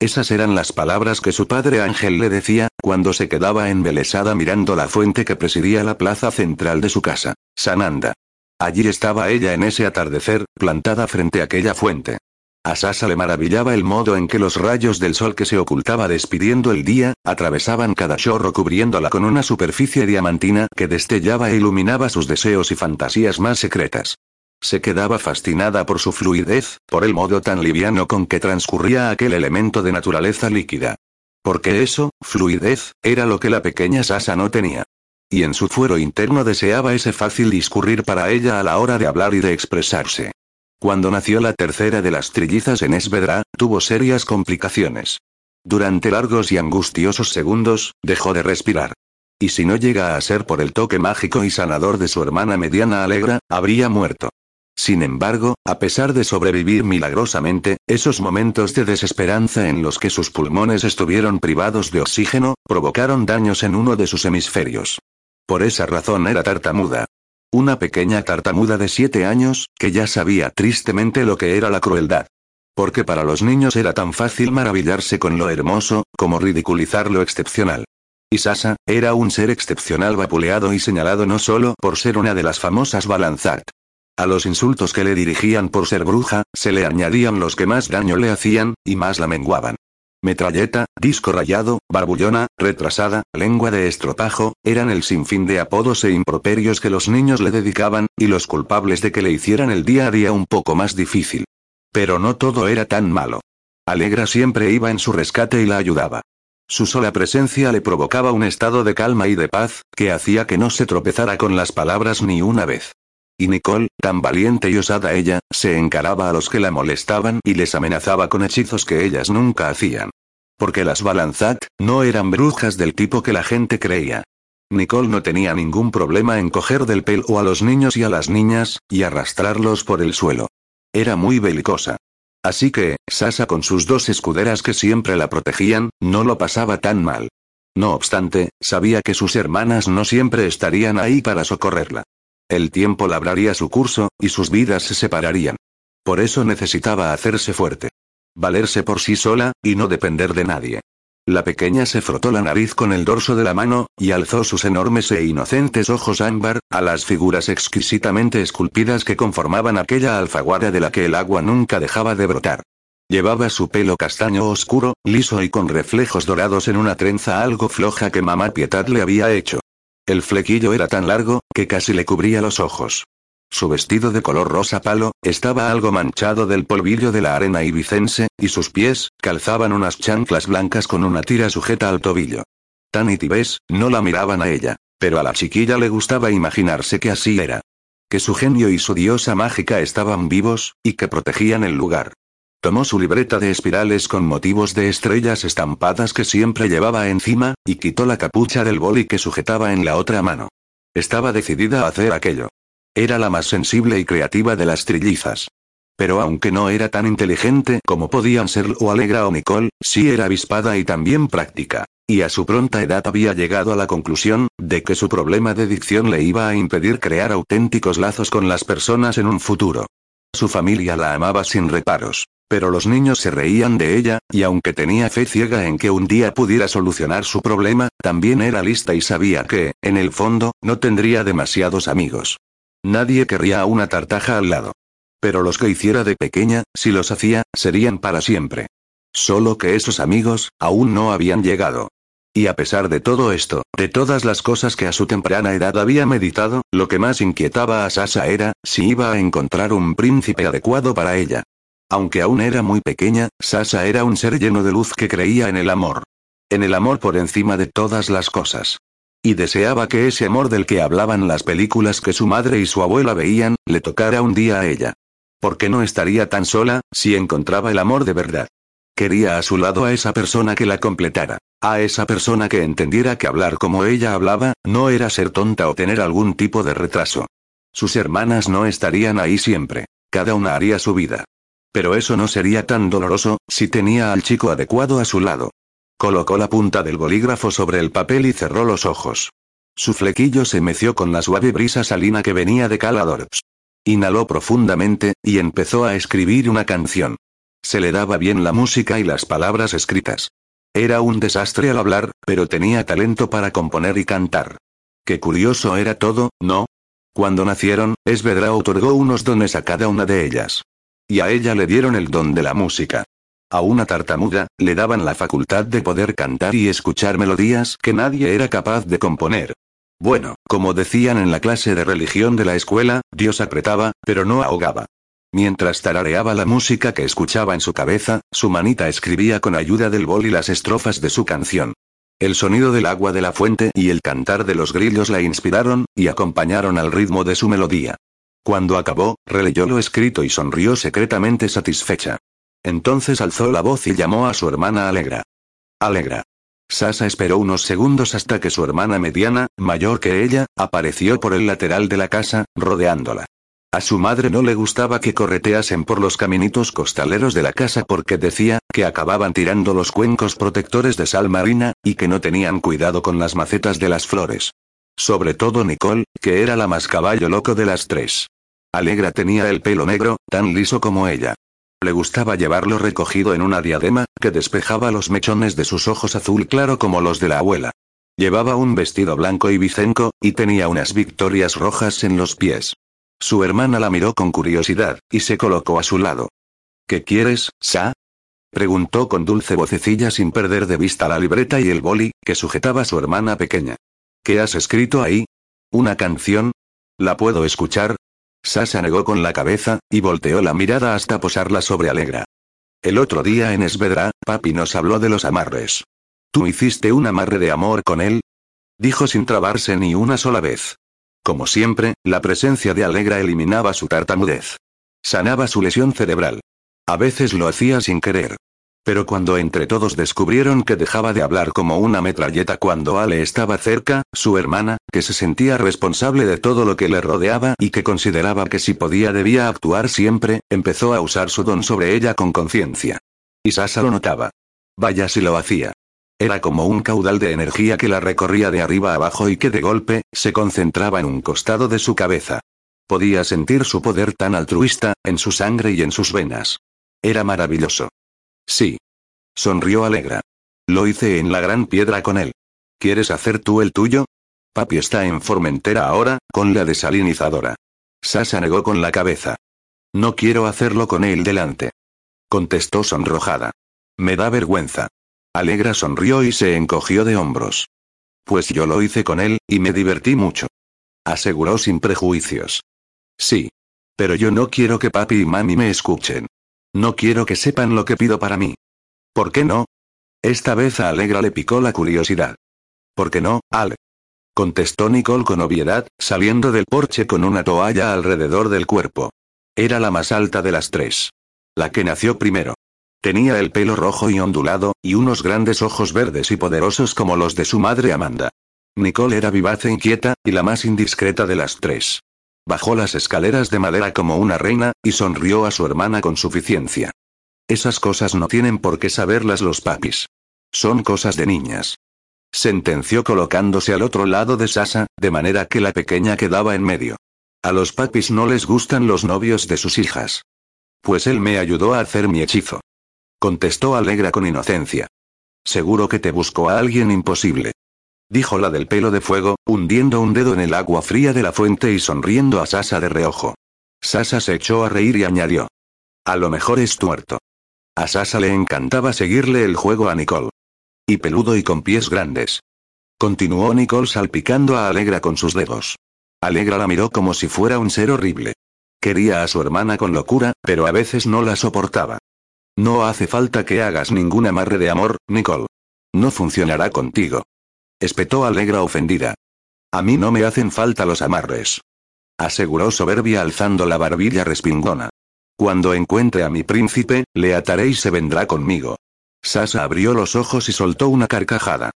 Esas eran las palabras que su padre Ángel le decía, cuando se quedaba embelesada mirando la fuente que presidía la plaza central de su casa, Sananda. Allí estaba ella en ese atardecer, plantada frente a aquella fuente. A Sasa le maravillaba el modo en que los rayos del sol que se ocultaba despidiendo el día, atravesaban cada chorro cubriéndola con una superficie diamantina que destellaba e iluminaba sus deseos y fantasías más secretas. Se quedaba fascinada por su fluidez, por el modo tan liviano con que transcurría aquel elemento de naturaleza líquida. Porque eso, fluidez, era lo que la pequeña Sasa no tenía. Y en su fuero interno deseaba ese fácil discurrir para ella a la hora de hablar y de expresarse. Cuando nació la tercera de las trillizas en Esvedra, tuvo serias complicaciones. Durante largos y angustiosos segundos, dejó de respirar. Y si no llega a ser por el toque mágico y sanador de su hermana mediana Alegra, habría muerto. Sin embargo, a pesar de sobrevivir milagrosamente, esos momentos de desesperanza en los que sus pulmones estuvieron privados de oxígeno, provocaron daños en uno de sus hemisferios. Por esa razón era tartamuda. Una pequeña tartamuda de siete años, que ya sabía tristemente lo que era la crueldad. Porque para los niños era tan fácil maravillarse con lo hermoso, como ridiculizar lo excepcional. Y Sasa, era un ser excepcional vapuleado y señalado no solo por ser una de las famosas Balanzart, a los insultos que le dirigían por ser bruja, se le añadían los que más daño le hacían, y más la menguaban. Metralleta, disco rayado, barbullona, retrasada, lengua de estropajo, eran el sinfín de apodos e improperios que los niños le dedicaban, y los culpables de que le hicieran el día a día un poco más difícil. Pero no todo era tan malo. Alegra siempre iba en su rescate y la ayudaba. Su sola presencia le provocaba un estado de calma y de paz, que hacía que no se tropezara con las palabras ni una vez. Y Nicole, tan valiente y osada ella, se encaraba a los que la molestaban y les amenazaba con hechizos que ellas nunca hacían. Porque las Balanzat no eran brujas del tipo que la gente creía. Nicole no tenía ningún problema en coger del pelo a los niños y a las niñas, y arrastrarlos por el suelo. Era muy belicosa. Así que, Sasa con sus dos escuderas que siempre la protegían, no lo pasaba tan mal. No obstante, sabía que sus hermanas no siempre estarían ahí para socorrerla. El tiempo labraría su curso, y sus vidas se separarían. Por eso necesitaba hacerse fuerte. Valerse por sí sola, y no depender de nadie. La pequeña se frotó la nariz con el dorso de la mano, y alzó sus enormes e inocentes ojos ámbar, a las figuras exquisitamente esculpidas que conformaban aquella alfaguara de la que el agua nunca dejaba de brotar. Llevaba su pelo castaño oscuro, liso y con reflejos dorados en una trenza algo floja que mamá Pietad le había hecho. El flequillo era tan largo, que casi le cubría los ojos. Su vestido de color rosa palo, estaba algo manchado del polvillo de la arena ibicense, y sus pies, calzaban unas chanclas blancas con una tira sujeta al tobillo. Tan y Tibés, no la miraban a ella, pero a la chiquilla le gustaba imaginarse que así era. Que su genio y su diosa mágica estaban vivos, y que protegían el lugar. Tomó su libreta de espirales con motivos de estrellas estampadas que siempre llevaba encima, y quitó la capucha del boli que sujetaba en la otra mano. Estaba decidida a hacer aquello. Era la más sensible y creativa de las trillizas. Pero aunque no era tan inteligente como podían serlo Alegra o Nicole, sí era avispada y también práctica. Y a su pronta edad había llegado a la conclusión, de que su problema de dicción le iba a impedir crear auténticos lazos con las personas en un futuro. Su familia la amaba sin reparos. Pero los niños se reían de ella, y aunque tenía fe ciega en que un día pudiera solucionar su problema, también era lista y sabía que, en el fondo, no tendría demasiados amigos. Nadie querría a una tartaja al lado. Pero los que hiciera de pequeña, si los hacía, serían para siempre. Solo que esos amigos, aún no habían llegado. Y a pesar de todo esto, de todas las cosas que a su temprana edad había meditado, lo que más inquietaba a Sasa era, si iba a encontrar un príncipe adecuado para ella. Aunque aún era muy pequeña, Sasa era un ser lleno de luz que creía en el amor. En el amor por encima de todas las cosas. Y deseaba que ese amor del que hablaban las películas que su madre y su abuela veían, le tocara un día a ella. Porque no estaría tan sola, si encontraba el amor de verdad. Quería a su lado a esa persona que la completara. A esa persona que entendiera que hablar como ella hablaba, no era ser tonta o tener algún tipo de retraso. Sus hermanas no estarían ahí siempre. Cada una haría su vida. Pero eso no sería tan doloroso, si tenía al chico adecuado a su lado. Colocó la punta del bolígrafo sobre el papel y cerró los ojos. Su flequillo se meció con la suave brisa salina que venía de Caladorps. Inhaló profundamente, y empezó a escribir una canción. Se le daba bien la música y las palabras escritas. Era un desastre al hablar, pero tenía talento para componer y cantar. Qué curioso era todo, ¿no? Cuando nacieron, Esvedra otorgó unos dones a cada una de ellas. Y a ella le dieron el don de la música. A una tartamuda, le daban la facultad de poder cantar y escuchar melodías que nadie era capaz de componer. Bueno, como decían en la clase de religión de la escuela, Dios apretaba, pero no ahogaba. Mientras tarareaba la música que escuchaba en su cabeza, su manita escribía con ayuda del bol y las estrofas de su canción. El sonido del agua de la fuente y el cantar de los grillos la inspiraron, y acompañaron al ritmo de su melodía. Cuando acabó, releyó lo escrito y sonrió secretamente satisfecha. Entonces alzó la voz y llamó a su hermana Alegra. Alegra. Sasa esperó unos segundos hasta que su hermana mediana, mayor que ella, apareció por el lateral de la casa, rodeándola. A su madre no le gustaba que correteasen por los caminitos costaleros de la casa porque decía, que acababan tirando los cuencos protectores de sal marina, y que no tenían cuidado con las macetas de las flores. Sobre todo Nicole, que era la más caballo loco de las tres. Alegra tenía el pelo negro, tan liso como ella. Le gustaba llevarlo recogido en una diadema, que despejaba los mechones de sus ojos azul claro como los de la abuela. Llevaba un vestido blanco y bicenco, y tenía unas victorias rojas en los pies. Su hermana la miró con curiosidad, y se colocó a su lado. ¿Qué quieres, Sa? Preguntó con dulce vocecilla sin perder de vista la libreta y el boli, que sujetaba su hermana pequeña. ¿Qué has escrito ahí? ¿Una canción? ¿La puedo escuchar? Sasa negó con la cabeza, y volteó la mirada hasta posarla sobre Alegra. El otro día en Esvedra, papi nos habló de los amarres. ¿Tú hiciste un amarre de amor con él? Dijo sin trabarse ni una sola vez. Como siempre, la presencia de Alegra eliminaba su tartamudez. Sanaba su lesión cerebral. A veces lo hacía sin querer. Pero cuando entre todos descubrieron que dejaba de hablar como una metralleta cuando Ale estaba cerca, su hermana, que se sentía responsable de todo lo que le rodeaba y que consideraba que si podía debía actuar siempre, empezó a usar su don sobre ella con conciencia. Y Sasa lo notaba. Vaya si lo hacía. Era como un caudal de energía que la recorría de arriba abajo y que de golpe, se concentraba en un costado de su cabeza. Podía sentir su poder tan altruista, en su sangre y en sus venas. Era maravilloso. Sí. Sonrió Alegra. Lo hice en la gran piedra con él. ¿Quieres hacer tú el tuyo? Papi está en Formentera ahora, con la desalinizadora. Sasa negó con la cabeza. No quiero hacerlo con él delante. Contestó sonrojada. Me da vergüenza. Alegra sonrió y se encogió de hombros. Pues yo lo hice con él, y me divertí mucho. Aseguró sin prejuicios. Sí. Pero yo no quiero que papi y mami me escuchen. No quiero que sepan lo que pido para mí. ¿Por qué no? Esta vez a Alegra le picó la curiosidad. ¿Por qué no, Ale? Contestó Nicole con obviedad, saliendo del porche con una toalla alrededor del cuerpo. Era la más alta de las tres. La que nació primero. Tenía el pelo rojo y ondulado, y unos grandes ojos verdes y poderosos como los de su madre Amanda. Nicole era vivaz e inquieta, y la más indiscreta de las tres. Bajó las escaleras de madera como una reina, y sonrió a su hermana con suficiencia. Esas cosas no tienen por qué saberlas los papis. Son cosas de niñas. Sentenció colocándose al otro lado de Sasa, de manera que la pequeña quedaba en medio. A los papis no les gustan los novios de sus hijas. Pues él me ayudó a hacer mi hechizo. Contestó Alegra con inocencia. Seguro que te buscó a alguien imposible. Dijo la del pelo de fuego, hundiendo un dedo en el agua fría de la fuente y sonriendo a Sasa de reojo. Sasa se echó a reír y añadió. A lo mejor es tuerto. A Sasa le encantaba seguirle el juego a Nicole. Y peludo y con pies grandes. Continuó Nicole salpicando a Alegra con sus dedos. Alegra la miró como si fuera un ser horrible. Quería a su hermana con locura, pero a veces no la soportaba. No hace falta que hagas ningún amarre de amor, Nicole. No funcionará contigo. Espetó Alegra ofendida. A mí no me hacen falta los amarres. Aseguró soberbia alzando la barbilla respingona. Cuando encuentre a mi príncipe, le ataré y se vendrá conmigo. Sasa abrió los ojos y soltó una carcajada.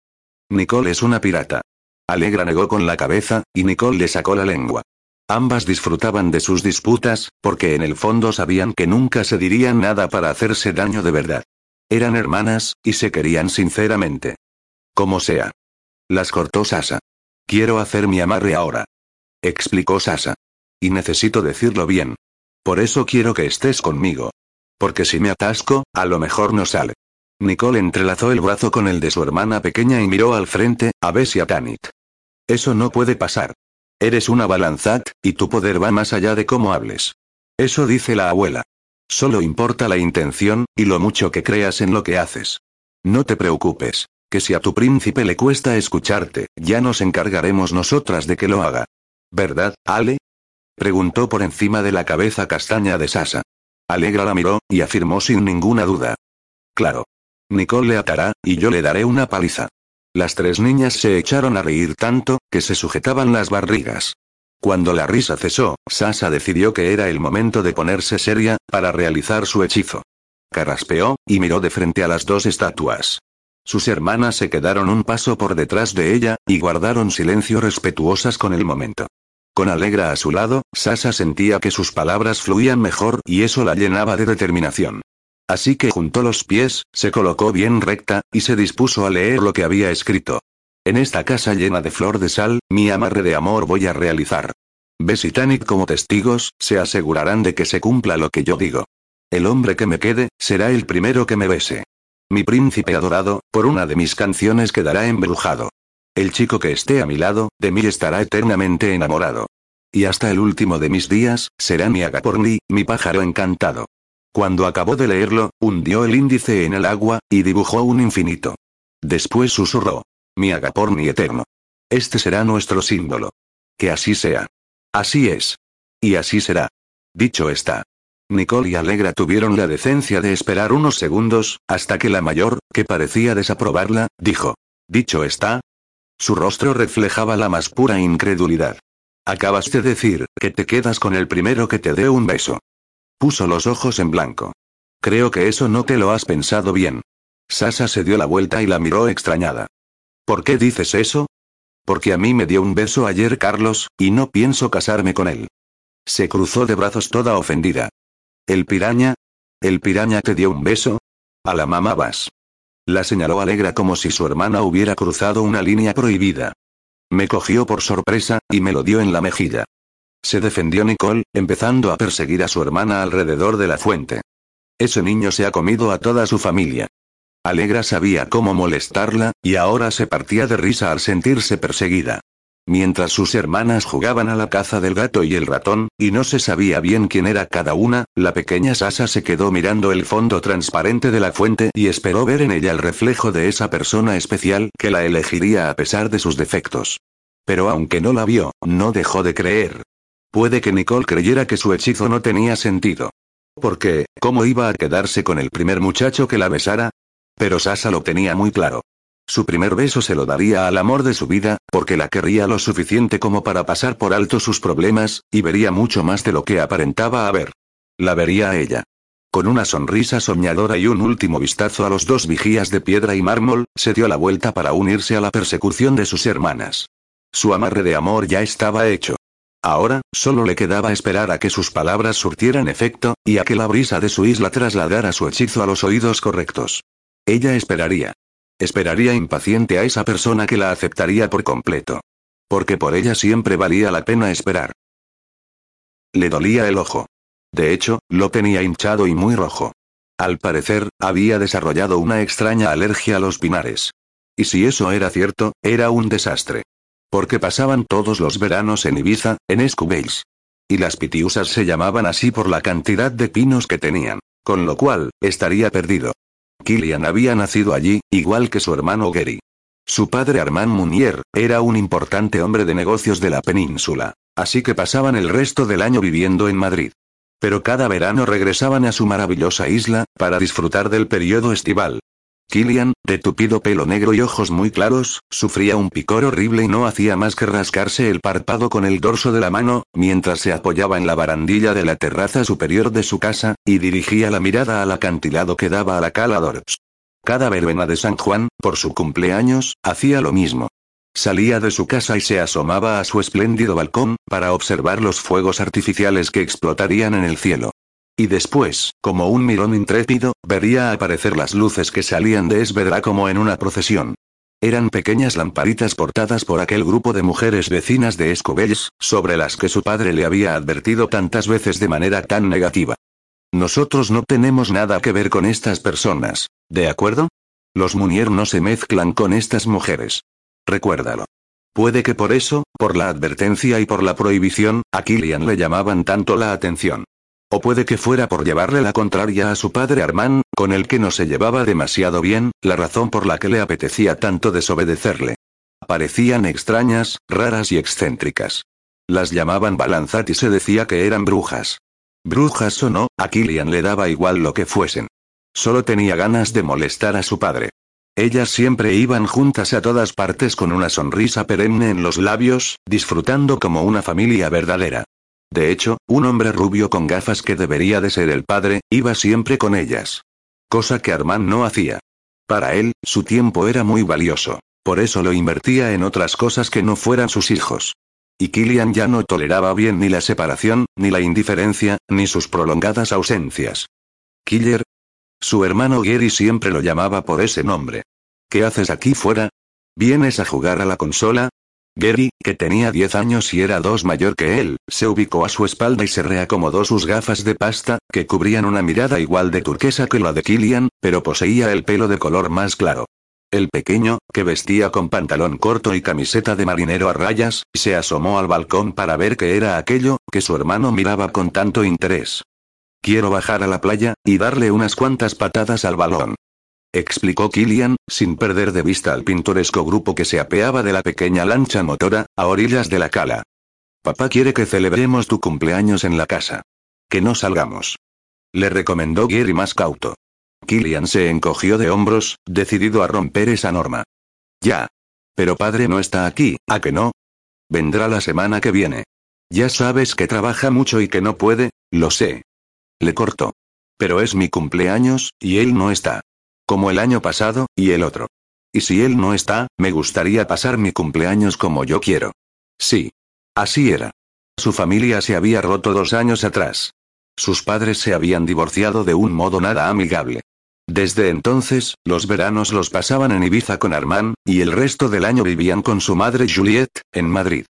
Nicole es una pirata. Alegra negó con la cabeza, y Nicole le sacó la lengua. Ambas disfrutaban de sus disputas, porque en el fondo sabían que nunca se dirían nada para hacerse daño de verdad. Eran hermanas, y se querían sinceramente. Como sea. Las cortó Sasa. Quiero hacer mi amarre ahora. Explicó Sasa. Y necesito decirlo bien. Por eso quiero que estés conmigo. Porque si me atasco, a lo mejor no sale. Nicole entrelazó el brazo con el de su hermana pequeña y miró al frente, a Bessie y a Tanit. Eso no puede pasar. Eres una balanzat, y tu poder va más allá de cómo hables. Eso dice la abuela. Solo importa la intención, y lo mucho que creas en lo que haces. No te preocupes, que si a tu príncipe le cuesta escucharte, ya nos encargaremos nosotras de que lo haga. ¿Verdad, Ale? Preguntó por encima de la cabeza castaña de Sasa. Alegra la miró, y afirmó sin ninguna duda. Claro. Nicole le atará, y yo le daré una paliza. Las tres niñas se echaron a reír tanto, que se sujetaban las barrigas. Cuando la risa cesó, Sasa decidió que era el momento de ponerse seria, para realizar su hechizo. Carraspeó, y miró de frente a las dos estatuas. Sus hermanas se quedaron un paso por detrás de ella, y guardaron silencio respetuosas con el momento. Con Alegra a su lado, Sasa sentía que sus palabras fluían mejor y eso la llenaba de determinación. Así que juntó los pies, se colocó bien recta, y se dispuso a leer lo que había escrito. En esta casa llena de flor de sal, mi amarre de amor voy a realizar. Tanit como testigos, se asegurarán de que se cumpla lo que yo digo. El hombre que me quede, será el primero que me bese. Mi príncipe adorado, por una de mis canciones quedará embrujado. El chico que esté a mi lado, de mí estará eternamente enamorado. Y hasta el último de mis días, será mi agaporni, mi pájaro encantado. Cuando acabó de leerlo, hundió el índice en el agua, y dibujó un infinito. Después susurró. Mi agaporni eterno. Este será nuestro símbolo. Que así sea. Así es. Y así será. Dicho está. Nicole y Alegra tuvieron la decencia de esperar unos segundos, hasta que la mayor, que parecía desaprobarla, dijo. Dicho está. Su rostro reflejaba la más pura incredulidad. Acabas de decir, que te quedas con el primero que te dé un beso. Puso los ojos en blanco. Creo que eso no te lo has pensado bien. Sasa se dio la vuelta y la miró extrañada. ¿Por qué dices eso? Porque a mí me dio un beso ayer Carlos, y no pienso casarme con él. Se cruzó de brazos toda ofendida. ¿El piraña? ¿El piraña te dio un beso? A la mamá vas. La señaló alegra como si su hermana hubiera cruzado una línea prohibida. Me cogió por sorpresa, y me lo dio en la mejilla. Se defendió Nicole, empezando a perseguir a su hermana alrededor de la fuente. Ese niño se ha comido a toda su familia. Alegra sabía cómo molestarla, y ahora se partía de risa al sentirse perseguida. Mientras sus hermanas jugaban a la caza del gato y el ratón, y no se sabía bien quién era cada una, la pequeña Sasa se quedó mirando el fondo transparente de la fuente y esperó ver en ella el reflejo de esa persona especial que la elegiría a pesar de sus defectos. Pero aunque no la vio, no dejó de creer. Puede que Nicole creyera que su hechizo no tenía sentido. Porque, ¿cómo iba a quedarse con el primer muchacho que la besara? Pero Sasa lo tenía muy claro. Su primer beso se lo daría al amor de su vida, porque la querría lo suficiente como para pasar por alto sus problemas, y vería mucho más de lo que aparentaba haber. La vería a ella. Con una sonrisa soñadora y un último vistazo a los dos vigías de piedra y mármol, se dio la vuelta para unirse a la persecución de sus hermanas. Su amarre de amor ya estaba hecho. Ahora, solo le quedaba esperar a que sus palabras surtieran efecto, y a que la brisa de su isla trasladara su hechizo a los oídos correctos. Ella esperaría. Esperaría impaciente a esa persona que la aceptaría por completo. Porque por ella siempre valía la pena esperar. Le dolía el ojo. De hecho, lo tenía hinchado y muy rojo. Al parecer, había desarrollado una extraña alergia a los pinares. Y si eso era cierto, era un desastre. Porque pasaban todos los veranos en Ibiza, en Escubéis. Y las pitiusas se llamaban así por la cantidad de pinos que tenían. Con lo cual, estaría perdido. Killian había nacido allí, igual que su hermano Gary. Su padre Armand Munier, era un importante hombre de negocios de la península. Así que pasaban el resto del año viviendo en Madrid. Pero cada verano regresaban a su maravillosa isla, para disfrutar del periodo estival, Killian, de tupido pelo negro y ojos muy claros, sufría un picor horrible y no hacía más que rascarse el párpado con el dorso de la mano, mientras se apoyaba en la barandilla de la terraza superior de su casa, y dirigía la mirada al acantilado que daba a la cala Dorps. Cada verbena de San Juan, por su cumpleaños, hacía lo mismo. Salía de su casa y se asomaba a su espléndido balcón, para observar los fuegos artificiales que explotarían en el cielo. Y después, como un mirón intrépido, vería aparecer las luces que salían de Esvedra como en una procesión. Eran pequeñas lamparitas portadas por aquel grupo de mujeres vecinas de Escobells, sobre las que su padre le había advertido tantas veces de manera tan negativa. Nosotros no tenemos nada que ver con estas personas, ¿de acuerdo? Los Munier no se mezclan con estas mujeres. Recuérdalo. Puede que por eso, por la advertencia y por la prohibición, a Killian le llamaban tanto la atención. O puede que fuera por llevarle la contraria a su padre Armand, con el que no se llevaba demasiado bien, la razón por la que le apetecía tanto desobedecerle. Parecían extrañas, raras y excéntricas. Las llamaban Balanzat y se decía que eran brujas. Brujas o no, a Killian le daba igual lo que fuesen. Solo tenía ganas de molestar a su padre. Ellas siempre iban juntas a todas partes con una sonrisa perenne en los labios, disfrutando como una familia verdadera. De hecho, un hombre rubio con gafas que debería de ser el padre, iba siempre con ellas. Cosa que Armand no hacía. Para él, su tiempo era muy valioso. Por eso lo invertía en otras cosas que no fueran sus hijos. Y Killian ya no toleraba bien ni la separación, ni la indiferencia, ni sus prolongadas ausencias. Killer. Su hermano Gary siempre lo llamaba por ese nombre. ¿Qué haces aquí fuera? ¿Vienes a jugar a la consola? Gary, que tenía 10 años y era dos mayor que él, se ubicó a su espalda y se reacomodó sus gafas de pasta, que cubrían una mirada igual de turquesa que la de Killian, pero poseía el pelo de color más claro. El pequeño, que vestía con pantalón corto y camiseta de marinero a rayas, se asomó al balcón para ver qué era aquello, que su hermano miraba con tanto interés. Quiero bajar a la playa, y darle unas cuantas patadas al balón explicó Killian, sin perder de vista al pintoresco grupo que se apeaba de la pequeña lancha motora, a orillas de la cala. Papá quiere que celebremos tu cumpleaños en la casa. Que no salgamos. Le recomendó Gary más cauto. Killian se encogió de hombros, decidido a romper esa norma. Ya. Pero padre no está aquí, ¿a que no? Vendrá la semana que viene. Ya sabes que trabaja mucho y que no puede, lo sé. Le cortó. Pero es mi cumpleaños, y él no está. Como el año pasado, y el otro. Y si él no está, me gustaría pasar mi cumpleaños como yo quiero. Sí. Así era. Su familia se había roto dos años atrás. Sus padres se habían divorciado de un modo nada amigable. Desde entonces, los veranos los pasaban en Ibiza con Armand, y el resto del año vivían con su madre Juliette, en Madrid.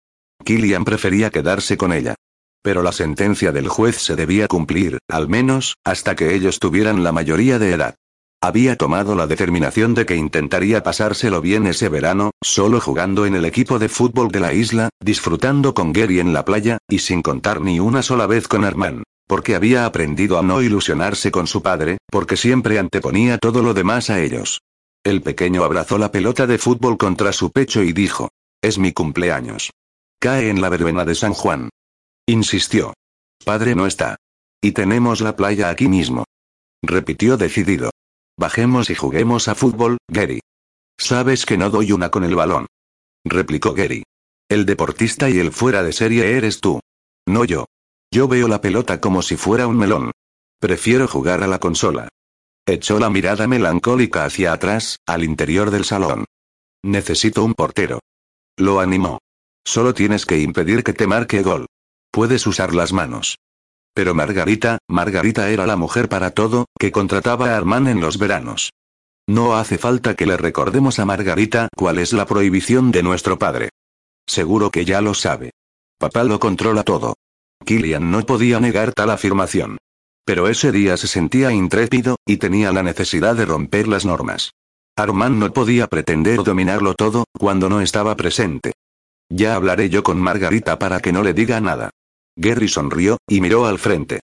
Killian prefería quedarse con ella. Pero la sentencia del juez se debía cumplir, al menos, hasta que ellos tuvieran la mayoría de edad. Había tomado la determinación de que intentaría pasárselo bien ese verano, solo jugando en el equipo de fútbol de la isla, disfrutando con Gary en la playa, y sin contar ni una sola vez con Armand. Porque había aprendido a no ilusionarse con su padre, porque siempre anteponía todo lo demás a ellos. El pequeño abrazó la pelota de fútbol contra su pecho y dijo, es mi cumpleaños. Cae en la verbena de San Juan. Insistió. Padre no está. Y tenemos la playa aquí mismo. Repitió decidido. Bajemos y juguemos a fútbol, Gary. Sabes que no doy una con el balón. Replicó Gary. El deportista y el fuera de serie eres tú. No yo. Yo veo la pelota como si fuera un melón. Prefiero jugar a la consola. Echó la mirada melancólica hacia atrás, al interior del salón. Necesito un portero. Lo animó. Solo tienes que impedir que te marque gol. Puedes usar las manos. Pero Margarita, Margarita era la mujer para todo, que contrataba a Armand en los veranos. No hace falta que le recordemos a Margarita cuál es la prohibición de nuestro padre. Seguro que ya lo sabe. Papá lo controla todo. Killian no podía negar tal afirmación. Pero ese día se sentía intrépido, y tenía la necesidad de romper las normas. Armand no podía pretender dominarlo todo, cuando no estaba presente. Ya hablaré yo con Margarita para que no le diga nada. Gary sonrió, y miró al frente.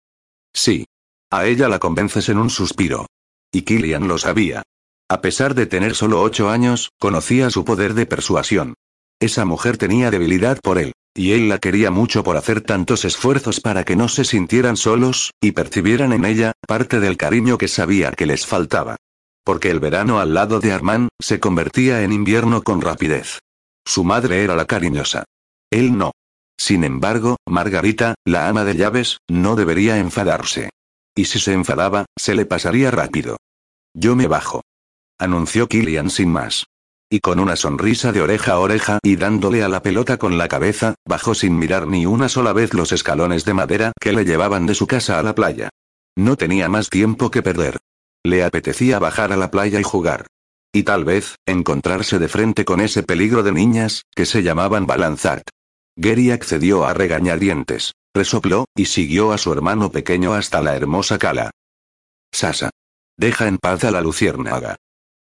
Sí. A ella la convences en un suspiro. Y Killian lo sabía. A pesar de tener solo ocho años, conocía su poder de persuasión. Esa mujer tenía debilidad por él, y él la quería mucho por hacer tantos esfuerzos para que no se sintieran solos, y percibieran en ella, parte del cariño que sabía que les faltaba. Porque el verano al lado de Armand, se convertía en invierno con rapidez. Su madre era la cariñosa. Él no. Sin embargo, Margarita, la ama de llaves, no debería enfadarse. Y si se enfadaba, se le pasaría rápido. Yo me bajo. Anunció Killian sin más. Y con una sonrisa de oreja a oreja y dándole a la pelota con la cabeza, bajó sin mirar ni una sola vez los escalones de madera que le llevaban de su casa a la playa. No tenía más tiempo que perder. Le apetecía bajar a la playa y jugar. Y tal vez, encontrarse de frente con ese peligro de niñas, que se llamaban Balanzart. Gary accedió a regañadientes, resopló, y siguió a su hermano pequeño hasta la hermosa cala. Sasa. Deja en paz a la luciérnaga.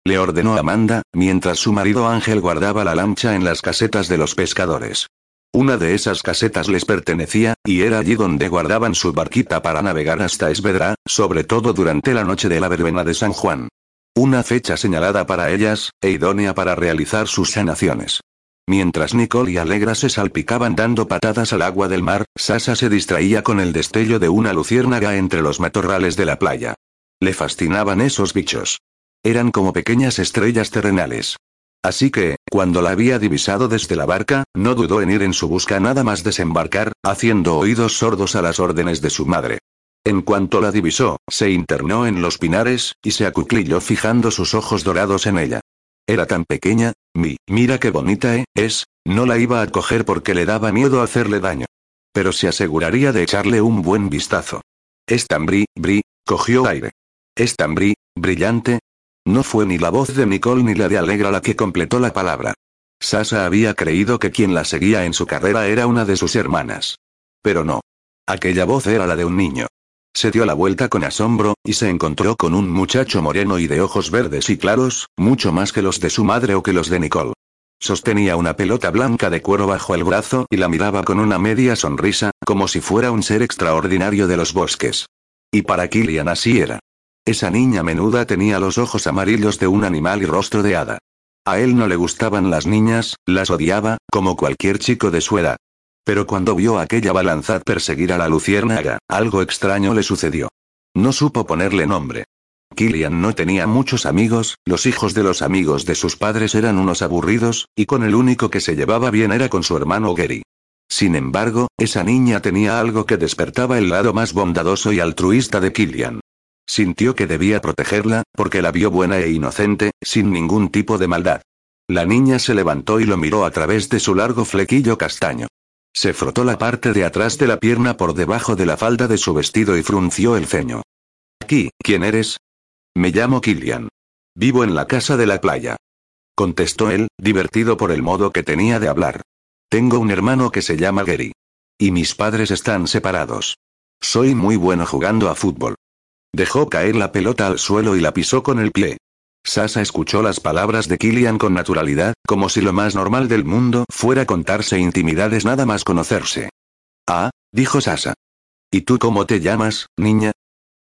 Le ordenó Amanda, mientras su marido Ángel guardaba la lancha en las casetas de los pescadores. Una de esas casetas les pertenecía, y era allí donde guardaban su barquita para navegar hasta Esvedra, sobre todo durante la noche de la verbena de San Juan. Una fecha señalada para ellas, e idónea para realizar sus sanaciones. Mientras Nicole y Alegra se salpicaban dando patadas al agua del mar, Sasa se distraía con el destello de una luciérnaga entre los matorrales de la playa. Le fascinaban esos bichos. Eran como pequeñas estrellas terrenales. Así que, cuando la había divisado desde la barca, no dudó en ir en su busca nada más desembarcar, haciendo oídos sordos a las órdenes de su madre. En cuanto la divisó, se internó en los pinares, y se acuclilló fijando sus ojos dorados en ella. Era tan pequeña, mi, mira qué bonita, ¿eh? Es, no la iba a coger porque le daba miedo hacerle daño. Pero se aseguraría de echarle un buen vistazo. Es tan bri, cogió aire. Es tan bri, brillante. No fue ni la voz de Nicole ni la de Alegra la que completó la palabra. Sasa había creído que quien la seguía en su carrera era una de sus hermanas. Pero no. Aquella voz era la de un niño. Se dio la vuelta con asombro, y se encontró con un muchacho moreno y de ojos verdes y claros, mucho más que los de su madre o que los de Nicole. Sostenía una pelota blanca de cuero bajo el brazo y la miraba con una media sonrisa, como si fuera un ser extraordinario de los bosques. Y para Killian así era. Esa niña menuda tenía los ojos amarillos de un animal y rostro de hada. A él no le gustaban las niñas, las odiaba, como cualquier chico de su edad. Pero cuando vio a aquella balanzad perseguir a la luciérnaga, algo extraño le sucedió. No supo ponerle nombre. Killian no tenía muchos amigos, los hijos de los amigos de sus padres eran unos aburridos, y con el único que se llevaba bien era con su hermano Gary. Sin embargo, esa niña tenía algo que despertaba el lado más bondadoso y altruista de Killian. Sintió que debía protegerla, porque la vio buena e inocente, sin ningún tipo de maldad. La niña se levantó y lo miró a través de su largo flequillo castaño. Se frotó la parte de atrás de la pierna por debajo de la falda de su vestido y frunció el ceño. Aquí, ¿quién eres? Me llamo Killian. Vivo en la casa de la playa. Contestó él, divertido por el modo que tenía de hablar. Tengo un hermano que se llama Gary. Y mis padres están separados. Soy muy bueno jugando a fútbol. Dejó caer la pelota al suelo y la pisó con el pie. Sasa escuchó las palabras de Killian con naturalidad, como si lo más normal del mundo fuera contarse intimidades nada más conocerse. Ah, dijo Sasa. ¿Y tú cómo te llamas, niña?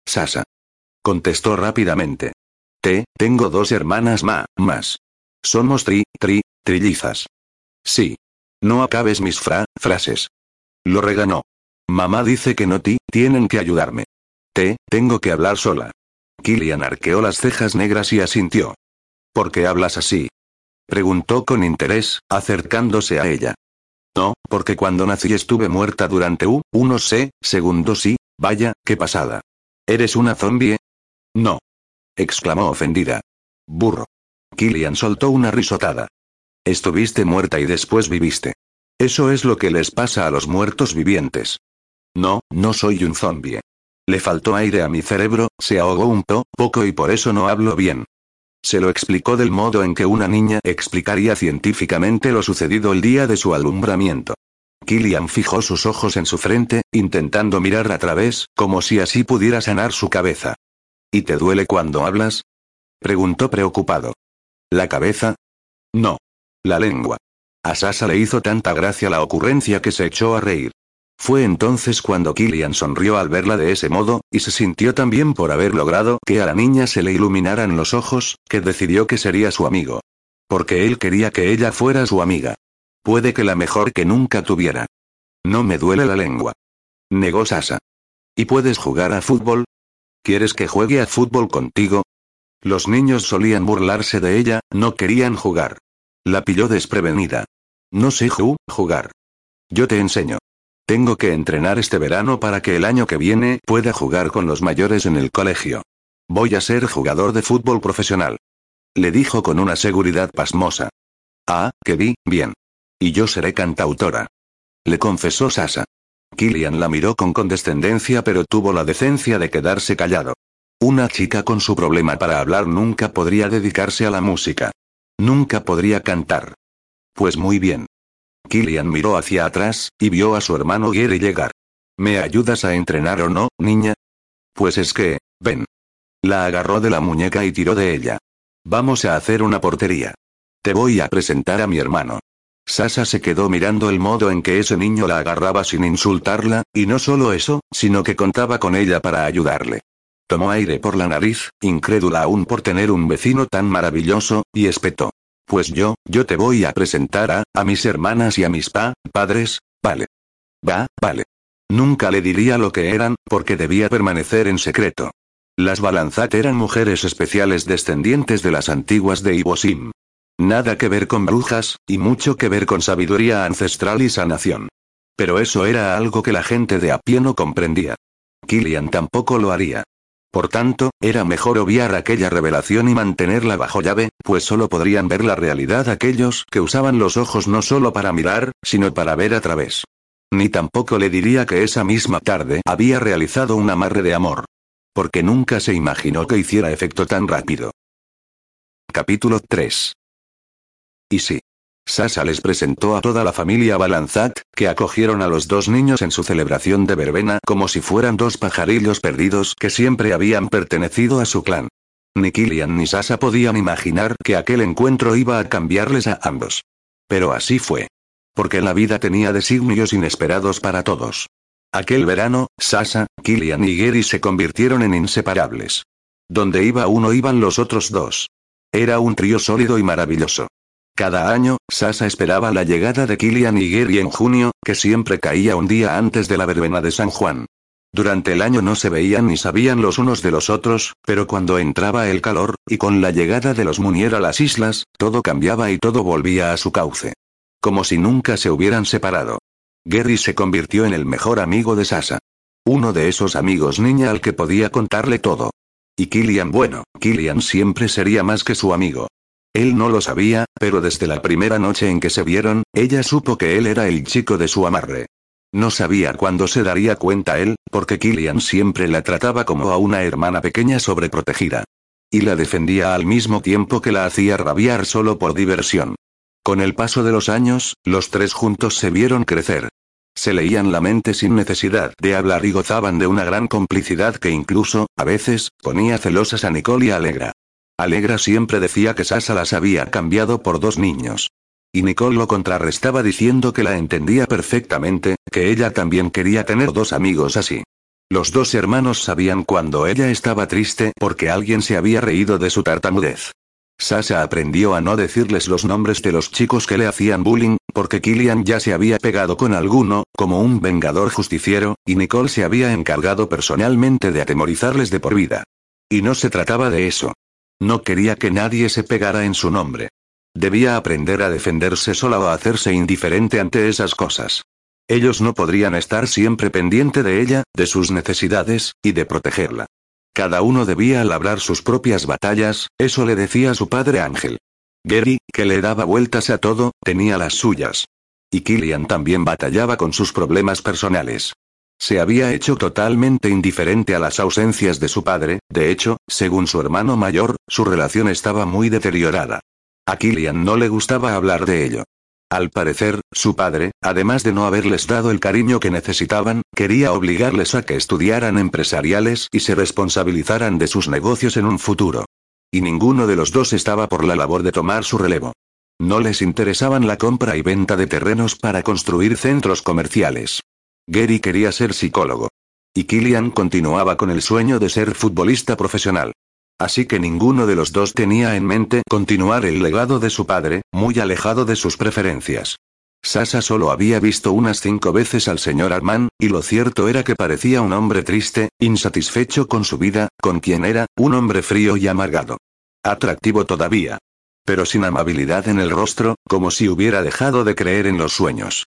Sasa. Contestó rápidamente. Te, tengo dos hermanas ma, más. Somos tri, tri, trillizas. Sí. No acabes mis fra, frases. Lo reganó. Mamá dice que no ti, tienen que ayudarme. Te, tengo que hablar sola. Killian arqueó las cejas negras y asintió. ¿Por qué hablas así? Preguntó con interés, acercándose a ella. No, porque cuando nací estuve muerta durante u, unos sé, segundos y, vaya, qué pasada. ¿Eres una zombie? No. exclamó ofendida. Burro. Killian soltó una risotada. Estuviste muerta y después viviste. Eso es lo que les pasa a los muertos vivientes. No, no soy un zombie. Le faltó aire a mi cerebro, se ahogó un po poco y por eso no hablo bien. Se lo explicó del modo en que una niña explicaría científicamente lo sucedido el día de su alumbramiento. Killian fijó sus ojos en su frente, intentando mirar a través, como si así pudiera sanar su cabeza. ¿Y te duele cuando hablas? preguntó preocupado. ¿La cabeza? No. La lengua. A Sasa le hizo tanta gracia la ocurrencia que se echó a reír. Fue entonces cuando Killian sonrió al verla de ese modo, y se sintió tan bien por haber logrado que a la niña se le iluminaran los ojos, que decidió que sería su amigo. Porque él quería que ella fuera su amiga. Puede que la mejor que nunca tuviera. No me duele la lengua. Negó Sasa. ¿Y puedes jugar a fútbol? ¿Quieres que juegue a fútbol contigo? Los niños solían burlarse de ella, no querían jugar. La pilló desprevenida. No sé jugar. Yo te enseño. Tengo que entrenar este verano para que el año que viene pueda jugar con los mayores en el colegio. Voy a ser jugador de fútbol profesional. Le dijo con una seguridad pasmosa. Ah, que vi, bien. Y yo seré cantautora. Le confesó Sasa. Killian la miró con condescendencia pero tuvo la decencia de quedarse callado. Una chica con su problema para hablar nunca podría dedicarse a la música. Nunca podría cantar. Pues muy bien. Killian miró hacia atrás, y vio a su hermano Gary llegar. ¿Me ayudas a entrenar o no, niña? Pues es que, ven. La agarró de la muñeca y tiró de ella. Vamos a hacer una portería. Te voy a presentar a mi hermano. Sasa se quedó mirando el modo en que ese niño la agarraba sin insultarla, y no solo eso, sino que contaba con ella para ayudarle. Tomó aire por la nariz, incrédula aún por tener un vecino tan maravilloso, y espetó. Pues yo, yo te voy a presentar a, a mis hermanas y a mis pa, padres, vale. Va, vale. Nunca le diría lo que eran, porque debía permanecer en secreto. Las Balanzat eran mujeres especiales descendientes de las antiguas de Ibosim. Nada que ver con brujas, y mucho que ver con sabiduría ancestral y sanación. Pero eso era algo que la gente de a pie no comprendía. Killian tampoco lo haría. Por tanto, era mejor obviar aquella revelación y mantenerla bajo llave, pues solo podrían ver la realidad aquellos que usaban los ojos no solo para mirar, sino para ver a través. Ni tampoco le diría que esa misma tarde había realizado un amarre de amor. Porque nunca se imaginó que hiciera efecto tan rápido. Capítulo 3. Y sí. Sasa les presentó a toda la familia Balanzat, que acogieron a los dos niños en su celebración de verbena como si fueran dos pajarillos perdidos que siempre habían pertenecido a su clan. Ni Killian ni Sasa podían imaginar que aquel encuentro iba a cambiarles a ambos. Pero así fue. Porque la vida tenía designios inesperados para todos. Aquel verano, Sasa, Killian y Gary se convirtieron en inseparables. Donde iba uno iban los otros dos. Era un trío sólido y maravilloso. Cada año, Sasa esperaba la llegada de Killian y Gary en junio, que siempre caía un día antes de la verbena de San Juan. Durante el año no se veían ni sabían los unos de los otros, pero cuando entraba el calor, y con la llegada de los Munier a las islas, todo cambiaba y todo volvía a su cauce. Como si nunca se hubieran separado. Gary se convirtió en el mejor amigo de Sasa. Uno de esos amigos niña al que podía contarle todo. Y Killian bueno, Killian siempre sería más que su amigo. Él no lo sabía, pero desde la primera noche en que se vieron, ella supo que él era el chico de su amarre. No sabía cuándo se daría cuenta él, porque Killian siempre la trataba como a una hermana pequeña sobreprotegida. Y la defendía al mismo tiempo que la hacía rabiar solo por diversión. Con el paso de los años, los tres juntos se vieron crecer. Se leían la mente sin necesidad de hablar y gozaban de una gran complicidad que incluso, a veces, ponía celosas a Nicole y Alegra. Alegra siempre decía que Sasa las había cambiado por dos niños. Y Nicole lo contrarrestaba diciendo que la entendía perfectamente, que ella también quería tener dos amigos así. Los dos hermanos sabían cuando ella estaba triste porque alguien se había reído de su tartamudez. Sasha aprendió a no decirles los nombres de los chicos que le hacían bullying, porque Killian ya se había pegado con alguno, como un vengador justiciero, y Nicole se había encargado personalmente de atemorizarles de por vida. Y no se trataba de eso. No quería que nadie se pegara en su nombre. Debía aprender a defenderse sola o a hacerse indiferente ante esas cosas. Ellos no podrían estar siempre pendiente de ella, de sus necesidades, y de protegerla. Cada uno debía labrar sus propias batallas, eso le decía su padre Ángel. Gary, que le daba vueltas a todo, tenía las suyas. Y Killian también batallaba con sus problemas personales. Se había hecho totalmente indiferente a las ausencias de su padre, de hecho, según su hermano mayor, su relación estaba muy deteriorada. A Killian no le gustaba hablar de ello. Al parecer, su padre, además de no haberles dado el cariño que necesitaban, quería obligarles a que estudiaran empresariales y se responsabilizaran de sus negocios en un futuro. Y ninguno de los dos estaba por la labor de tomar su relevo. No les interesaban la compra y venta de terrenos para construir centros comerciales. Gary quería ser psicólogo. Y Killian continuaba con el sueño de ser futbolista profesional. Así que ninguno de los dos tenía en mente continuar el legado de su padre, muy alejado de sus preferencias. Sasa solo había visto unas cinco veces al señor Armand, y lo cierto era que parecía un hombre triste, insatisfecho con su vida, con quien era, un hombre frío y amargado. Atractivo todavía. Pero sin amabilidad en el rostro, como si hubiera dejado de creer en los sueños.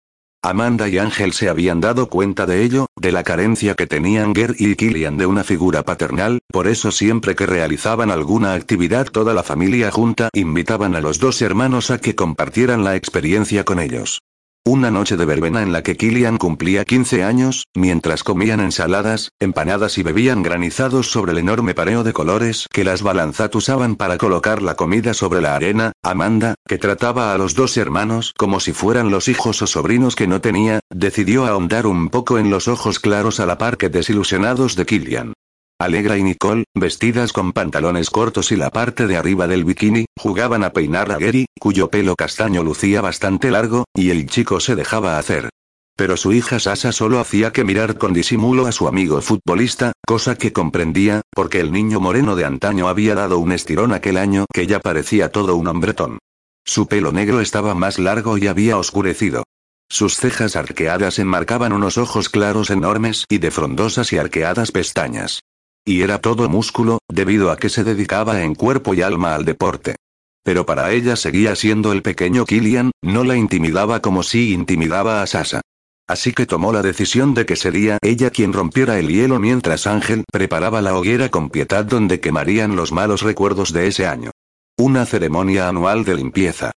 Amanda y Ángel se habían dado cuenta de ello, de la carencia que tenían Ger y Killian de una figura paternal, por eso siempre que realizaban alguna actividad toda la familia junta invitaban a los dos hermanos a que compartieran la experiencia con ellos. Una noche de verbena en la que Killian cumplía 15 años, mientras comían ensaladas, empanadas y bebían granizados sobre el enorme pareo de colores que las balanzat usaban para colocar la comida sobre la arena, Amanda, que trataba a los dos hermanos como si fueran los hijos o sobrinos que no tenía, decidió ahondar un poco en los ojos claros a la par que desilusionados de Killian. Alegra y Nicole, vestidas con pantalones cortos y la parte de arriba del bikini, jugaban a peinar a Gary, cuyo pelo castaño lucía bastante largo, y el chico se dejaba hacer. Pero su hija Sasa solo hacía que mirar con disimulo a su amigo futbolista, cosa que comprendía, porque el niño moreno de antaño había dado un estirón aquel año que ya parecía todo un hombretón. Su pelo negro estaba más largo y había oscurecido. Sus cejas arqueadas enmarcaban unos ojos claros enormes y de frondosas y arqueadas pestañas. Y era todo músculo, debido a que se dedicaba en cuerpo y alma al deporte. Pero para ella seguía siendo el pequeño Killian, no la intimidaba como si intimidaba a Sasa. Así que tomó la decisión de que sería ella quien rompiera el hielo mientras Ángel preparaba la hoguera con piedad donde quemarían los malos recuerdos de ese año. Una ceremonia anual de limpieza.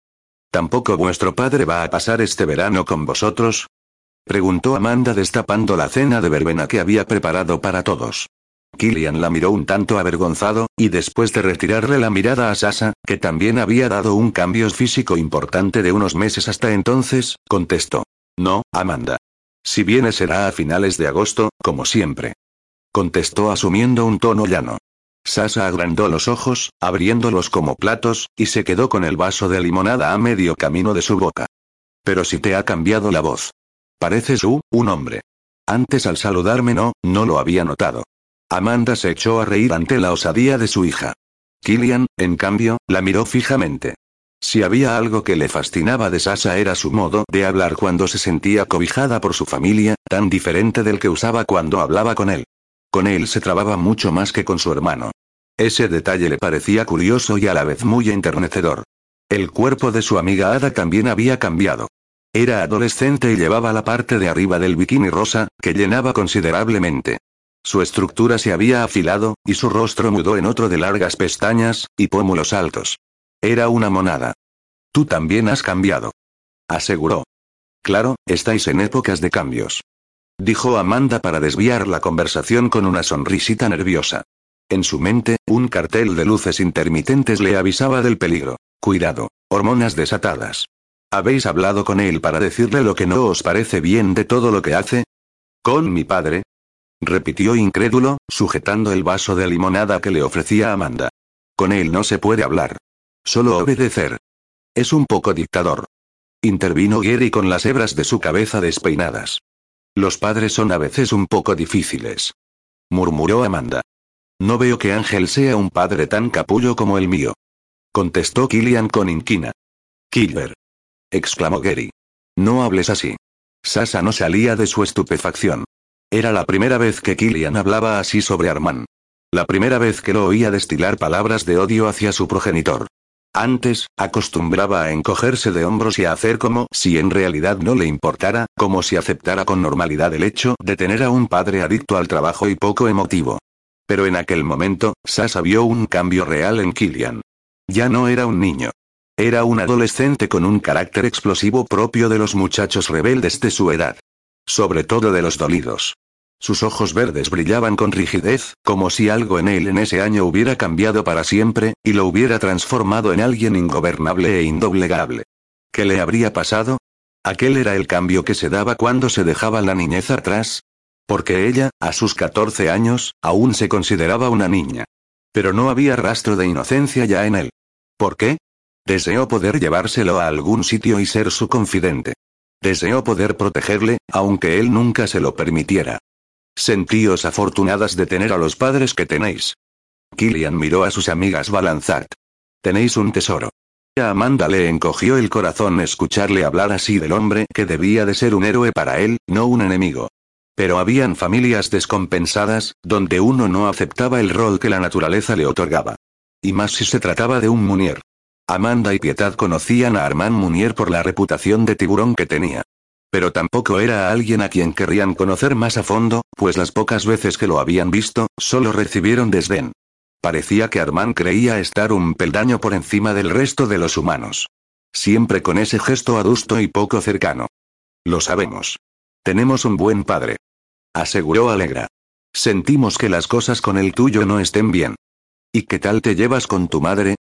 ¿Tampoco vuestro padre va a pasar este verano con vosotros? Preguntó Amanda destapando la cena de verbena que había preparado para todos. Killian la miró un tanto avergonzado, y después de retirarle la mirada a Sasa, que también había dado un cambio físico importante de unos meses hasta entonces, contestó. No, Amanda. Si viene será a finales de agosto, como siempre. Contestó asumiendo un tono llano. Sasa agrandó los ojos, abriéndolos como platos, y se quedó con el vaso de limonada a medio camino de su boca. Pero si te ha cambiado la voz. Pareces tú, un hombre. Antes al saludarme no, no lo había notado. Amanda se echó a reír ante la osadía de su hija. Killian, en cambio, la miró fijamente. Si había algo que le fascinaba de Sasa era su modo de hablar cuando se sentía cobijada por su familia, tan diferente del que usaba cuando hablaba con él. Con él se trababa mucho más que con su hermano. Ese detalle le parecía curioso y a la vez muy enternecedor. El cuerpo de su amiga Ada también había cambiado. Era adolescente y llevaba la parte de arriba del bikini rosa, que llenaba considerablemente. Su estructura se había afilado, y su rostro mudó en otro de largas pestañas, y pómulos altos. Era una monada. Tú también has cambiado. Aseguró. Claro, estáis en épocas de cambios. Dijo Amanda para desviar la conversación con una sonrisita nerviosa. En su mente, un cartel de luces intermitentes le avisaba del peligro. Cuidado, hormonas desatadas. ¿Habéis hablado con él para decirle lo que no os parece bien de todo lo que hace? Con mi padre, repitió incrédulo, sujetando el vaso de limonada que le ofrecía Amanda. Con él no se puede hablar. Solo obedecer. Es un poco dictador. Intervino Gary con las hebras de su cabeza despeinadas. Los padres son a veces un poco difíciles. Murmuró Amanda. No veo que Ángel sea un padre tan capullo como el mío. Contestó Killian con inquina. Killer. exclamó Gary. No hables así. Sasa no salía de su estupefacción. Era la primera vez que Killian hablaba así sobre Armand. La primera vez que lo oía destilar palabras de odio hacia su progenitor. Antes, acostumbraba a encogerse de hombros y a hacer como si en realidad no le importara, como si aceptara con normalidad el hecho de tener a un padre adicto al trabajo y poco emotivo. Pero en aquel momento, Sasa vio un cambio real en Killian. Ya no era un niño. Era un adolescente con un carácter explosivo propio de los muchachos rebeldes de su edad. Sobre todo de los dolidos. Sus ojos verdes brillaban con rigidez, como si algo en él en ese año hubiera cambiado para siempre, y lo hubiera transformado en alguien ingobernable e indoblegable. ¿Qué le habría pasado? Aquel era el cambio que se daba cuando se dejaba la niñez atrás. Porque ella, a sus 14 años, aún se consideraba una niña. Pero no había rastro de inocencia ya en él. ¿Por qué? Deseó poder llevárselo a algún sitio y ser su confidente. Deseó poder protegerle, aunque él nunca se lo permitiera. Sentíos afortunadas de tener a los padres que tenéis. Killian miró a sus amigas Balanzat. Tenéis un tesoro. A Amanda le encogió el corazón escucharle hablar así del hombre que debía de ser un héroe para él, no un enemigo. Pero habían familias descompensadas, donde uno no aceptaba el rol que la naturaleza le otorgaba. Y más si se trataba de un Munier. Amanda y Pietad conocían a Armand Munier por la reputación de tiburón que tenía. Pero tampoco era alguien a quien querrían conocer más a fondo, pues las pocas veces que lo habían visto, solo recibieron desdén. Parecía que Armand creía estar un peldaño por encima del resto de los humanos. Siempre con ese gesto adusto y poco cercano. Lo sabemos. Tenemos un buen padre. Aseguró Alegra. Sentimos que las cosas con el tuyo no estén bien. ¿Y qué tal te llevas con tu madre?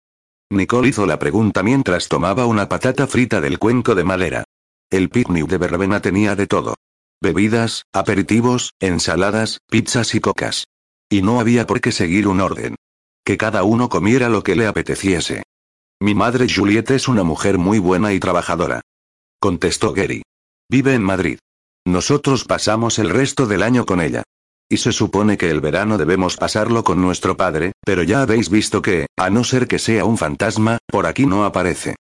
Nicole hizo la pregunta mientras tomaba una patata frita del cuenco de madera. El picnic de verbena tenía de todo. Bebidas, aperitivos, ensaladas, pizzas y cocas. Y no había por qué seguir un orden. Que cada uno comiera lo que le apeteciese. Mi madre Juliette es una mujer muy buena y trabajadora. Contestó Gary. Vive en Madrid. Nosotros pasamos el resto del año con ella. Y se supone que el verano debemos pasarlo con nuestro padre, pero ya habéis visto que, a no ser que sea un fantasma, por aquí no aparece.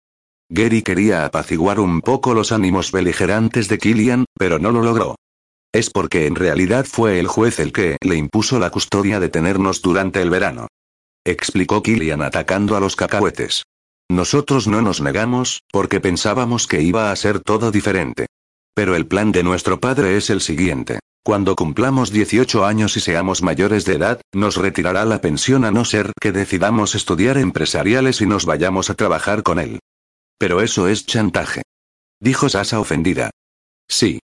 Gary quería apaciguar un poco los ánimos beligerantes de Killian, pero no lo logró. Es porque en realidad fue el juez el que le impuso la custodia de tenernos durante el verano. Explicó Killian atacando a los cacahuetes. Nosotros no nos negamos, porque pensábamos que iba a ser todo diferente. Pero el plan de nuestro padre es el siguiente. Cuando cumplamos 18 años y seamos mayores de edad, nos retirará la pensión a no ser que decidamos estudiar empresariales y nos vayamos a trabajar con él. Pero eso es chantaje. Dijo Sasa ofendida. Sí.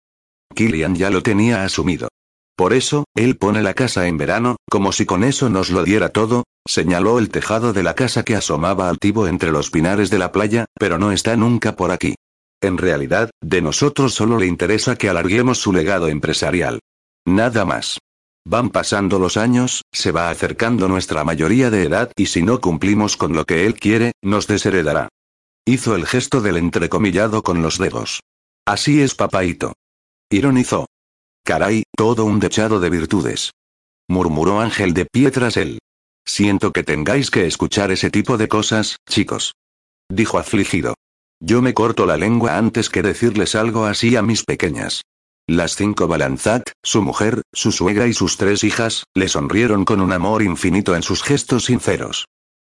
Killian ya lo tenía asumido. Por eso, él pone la casa en verano, como si con eso nos lo diera todo, señaló el tejado de la casa que asomaba altivo entre los pinares de la playa, pero no está nunca por aquí. En realidad, de nosotros solo le interesa que alarguemos su legado empresarial. Nada más. Van pasando los años, se va acercando nuestra mayoría de edad y si no cumplimos con lo que él quiere, nos desheredará. Hizo el gesto del entrecomillado con los dedos. Así es papaito. Ironizó. Caray, todo un dechado de virtudes. Murmuró Ángel de pie tras él. Siento que tengáis que escuchar ese tipo de cosas, chicos. Dijo afligido. Yo me corto la lengua antes que decirles algo así a mis pequeñas. Las cinco Balanzat, su mujer, su suegra y sus tres hijas, le sonrieron con un amor infinito en sus gestos sinceros.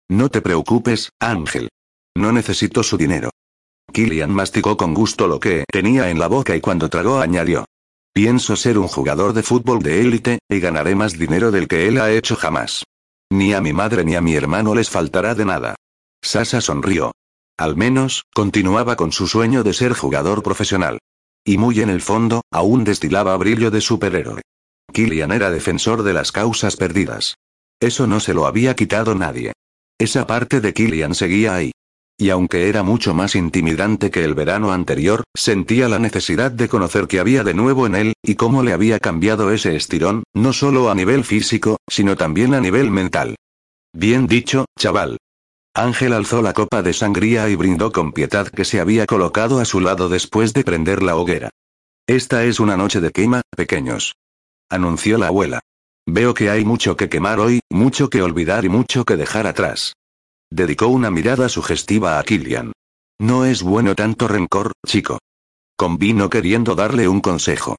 No te preocupes, Ángel. No necesito su dinero. Killian masticó con gusto lo que tenía en la boca y cuando tragó añadió. Pienso ser un jugador de fútbol de élite, y ganaré más dinero del que él ha hecho jamás. Ni a mi madre ni a mi hermano les faltará de nada. Sasa sonrió. Al menos, continuaba con su sueño de ser jugador profesional. Y muy en el fondo, aún destilaba brillo de superhéroe. Killian era defensor de las causas perdidas. Eso no se lo había quitado nadie. Esa parte de Killian seguía ahí. Y aunque era mucho más intimidante que el verano anterior, sentía la necesidad de conocer qué había de nuevo en él, y cómo le había cambiado ese estirón, no solo a nivel físico, sino también a nivel mental. Bien dicho, chaval. Ángel alzó la copa de sangría y brindó con piedad que se había colocado a su lado después de prender la hoguera. Esta es una noche de quema, pequeños. Anunció la abuela. Veo que hay mucho que quemar hoy, mucho que olvidar y mucho que dejar atrás. Dedicó una mirada sugestiva a Killian. No es bueno tanto rencor, chico. Convino queriendo darle un consejo.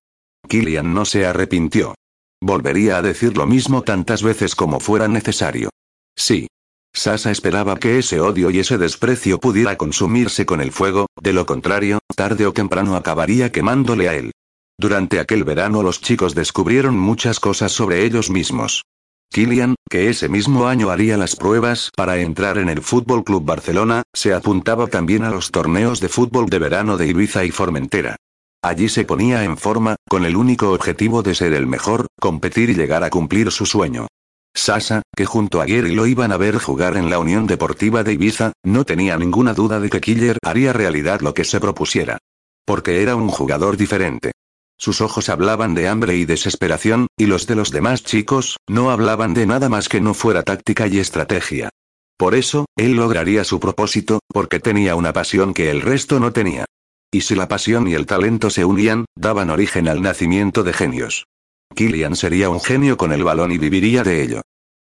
Killian no se arrepintió. Volvería a decir lo mismo tantas veces como fuera necesario. Sí. Sasa esperaba que ese odio y ese desprecio pudiera consumirse con el fuego, de lo contrario, tarde o temprano acabaría quemándole a él. Durante aquel verano los chicos descubrieron muchas cosas sobre ellos mismos. Kilian, que ese mismo año haría las pruebas para entrar en el Fútbol Club Barcelona, se apuntaba también a los torneos de fútbol de verano de Ibiza y Formentera. Allí se ponía en forma, con el único objetivo de ser el mejor, competir y llegar a cumplir su sueño. Sasa, que junto a Gary lo iban a ver jugar en la Unión Deportiva de Ibiza, no tenía ninguna duda de que Killer haría realidad lo que se propusiera. Porque era un jugador diferente. Sus ojos hablaban de hambre y desesperación, y los de los demás chicos, no hablaban de nada más que no fuera táctica y estrategia. Por eso, él lograría su propósito, porque tenía una pasión que el resto no tenía. Y si la pasión y el talento se unían, daban origen al nacimiento de genios. Killian sería un genio con el balón y viviría de ello.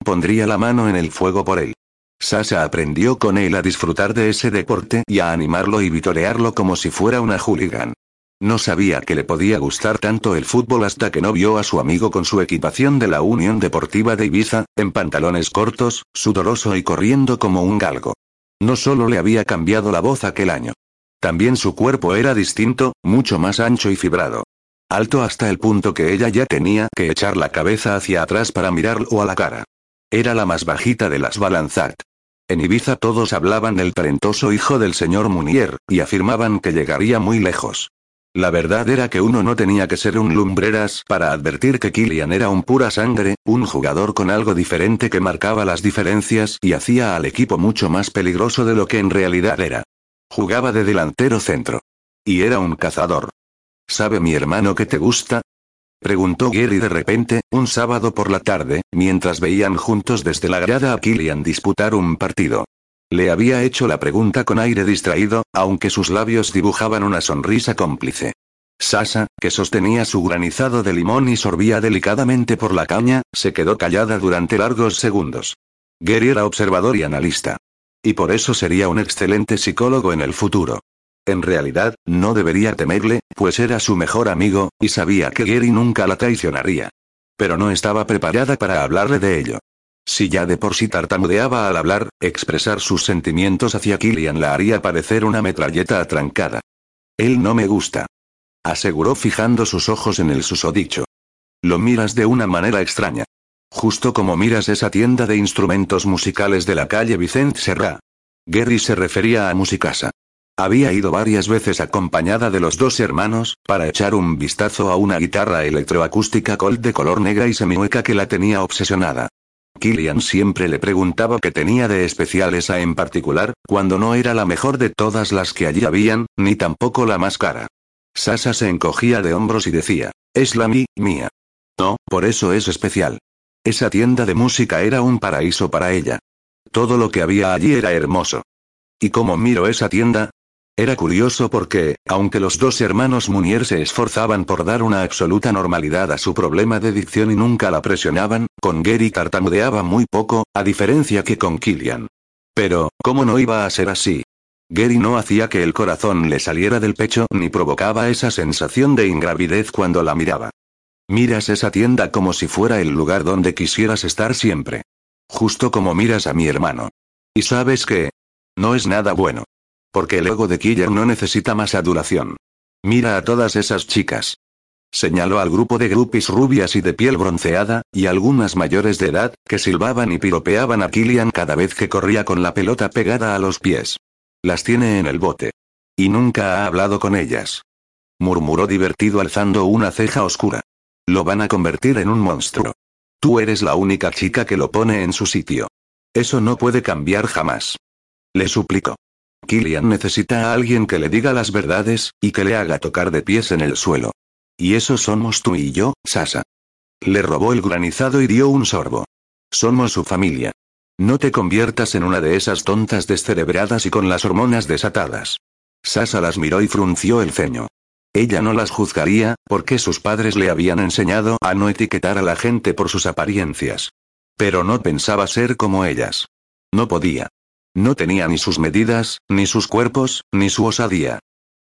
Pondría la mano en el fuego por él. Sasa aprendió con él a disfrutar de ese deporte y a animarlo y vitorearlo como si fuera una hooligan. No sabía que le podía gustar tanto el fútbol hasta que no vio a su amigo con su equipación de la Unión Deportiva de Ibiza, en pantalones cortos, sudoroso y corriendo como un galgo. No solo le había cambiado la voz aquel año. También su cuerpo era distinto, mucho más ancho y fibrado. Alto hasta el punto que ella ya tenía que echar la cabeza hacia atrás para mirarlo a la cara. Era la más bajita de las Balanzat. En Ibiza todos hablaban del talentoso hijo del señor Munier, y afirmaban que llegaría muy lejos. La verdad era que uno no tenía que ser un lumbreras para advertir que Killian era un pura sangre, un jugador con algo diferente que marcaba las diferencias y hacía al equipo mucho más peligroso de lo que en realidad era. Jugaba de delantero centro. Y era un cazador. ¿Sabe mi hermano que te gusta? Preguntó Gary de repente, un sábado por la tarde, mientras veían juntos desde la grada a Killian disputar un partido. Le había hecho la pregunta con aire distraído, aunque sus labios dibujaban una sonrisa cómplice. Sasa, que sostenía su granizado de limón y sorbía delicadamente por la caña, se quedó callada durante largos segundos. Gary era observador y analista. Y por eso sería un excelente psicólogo en el futuro. En realidad, no debería temerle, pues era su mejor amigo, y sabía que Gary nunca la traicionaría. Pero no estaba preparada para hablarle de ello. Si ya de por sí tartamudeaba al hablar, expresar sus sentimientos hacia Killian la haría parecer una metralleta atrancada. Él no me gusta. Aseguró fijando sus ojos en el susodicho. Lo miras de una manera extraña. Justo como miras esa tienda de instrumentos musicales de la calle Vicente Serra. Gary se refería a Musicasa. Había ido varias veces acompañada de los dos hermanos, para echar un vistazo a una guitarra electroacústica Colt de color negra y semihueca que la tenía obsesionada. Killian siempre le preguntaba qué tenía de especial esa en particular, cuando no era la mejor de todas las que allí habían, ni tampoco la más cara. Sasa se encogía de hombros y decía, es la mi, mía. No, por eso es especial. Esa tienda de música era un paraíso para ella. Todo lo que había allí era hermoso. ¿Y cómo miro esa tienda? Era curioso porque, aunque los dos hermanos Munier se esforzaban por dar una absoluta normalidad a su problema de dicción y nunca la presionaban, con Gary tartamudeaba muy poco, a diferencia que con Killian. Pero, ¿cómo no iba a ser así? Gary no hacía que el corazón le saliera del pecho ni provocaba esa sensación de ingravidez cuando la miraba. Miras esa tienda como si fuera el lugar donde quisieras estar siempre. Justo como miras a mi hermano. Y sabes que... No es nada bueno. Porque el de Killer no necesita más adulación. Mira a todas esas chicas. Señaló al grupo de grupis rubias y de piel bronceada, y algunas mayores de edad, que silbaban y piropeaban a Killian cada vez que corría con la pelota pegada a los pies. Las tiene en el bote. Y nunca ha hablado con ellas. Murmuró divertido alzando una ceja oscura. Lo van a convertir en un monstruo. Tú eres la única chica que lo pone en su sitio. Eso no puede cambiar jamás. Le suplico. Killian necesita a alguien que le diga las verdades, y que le haga tocar de pies en el suelo. Y eso somos tú y yo, Sasa. Le robó el granizado y dio un sorbo. Somos su familia. No te conviertas en una de esas tontas descerebradas y con las hormonas desatadas. Sasa las miró y frunció el ceño. Ella no las juzgaría, porque sus padres le habían enseñado a no etiquetar a la gente por sus apariencias. Pero no pensaba ser como ellas. No podía. No tenía ni sus medidas, ni sus cuerpos, ni su osadía.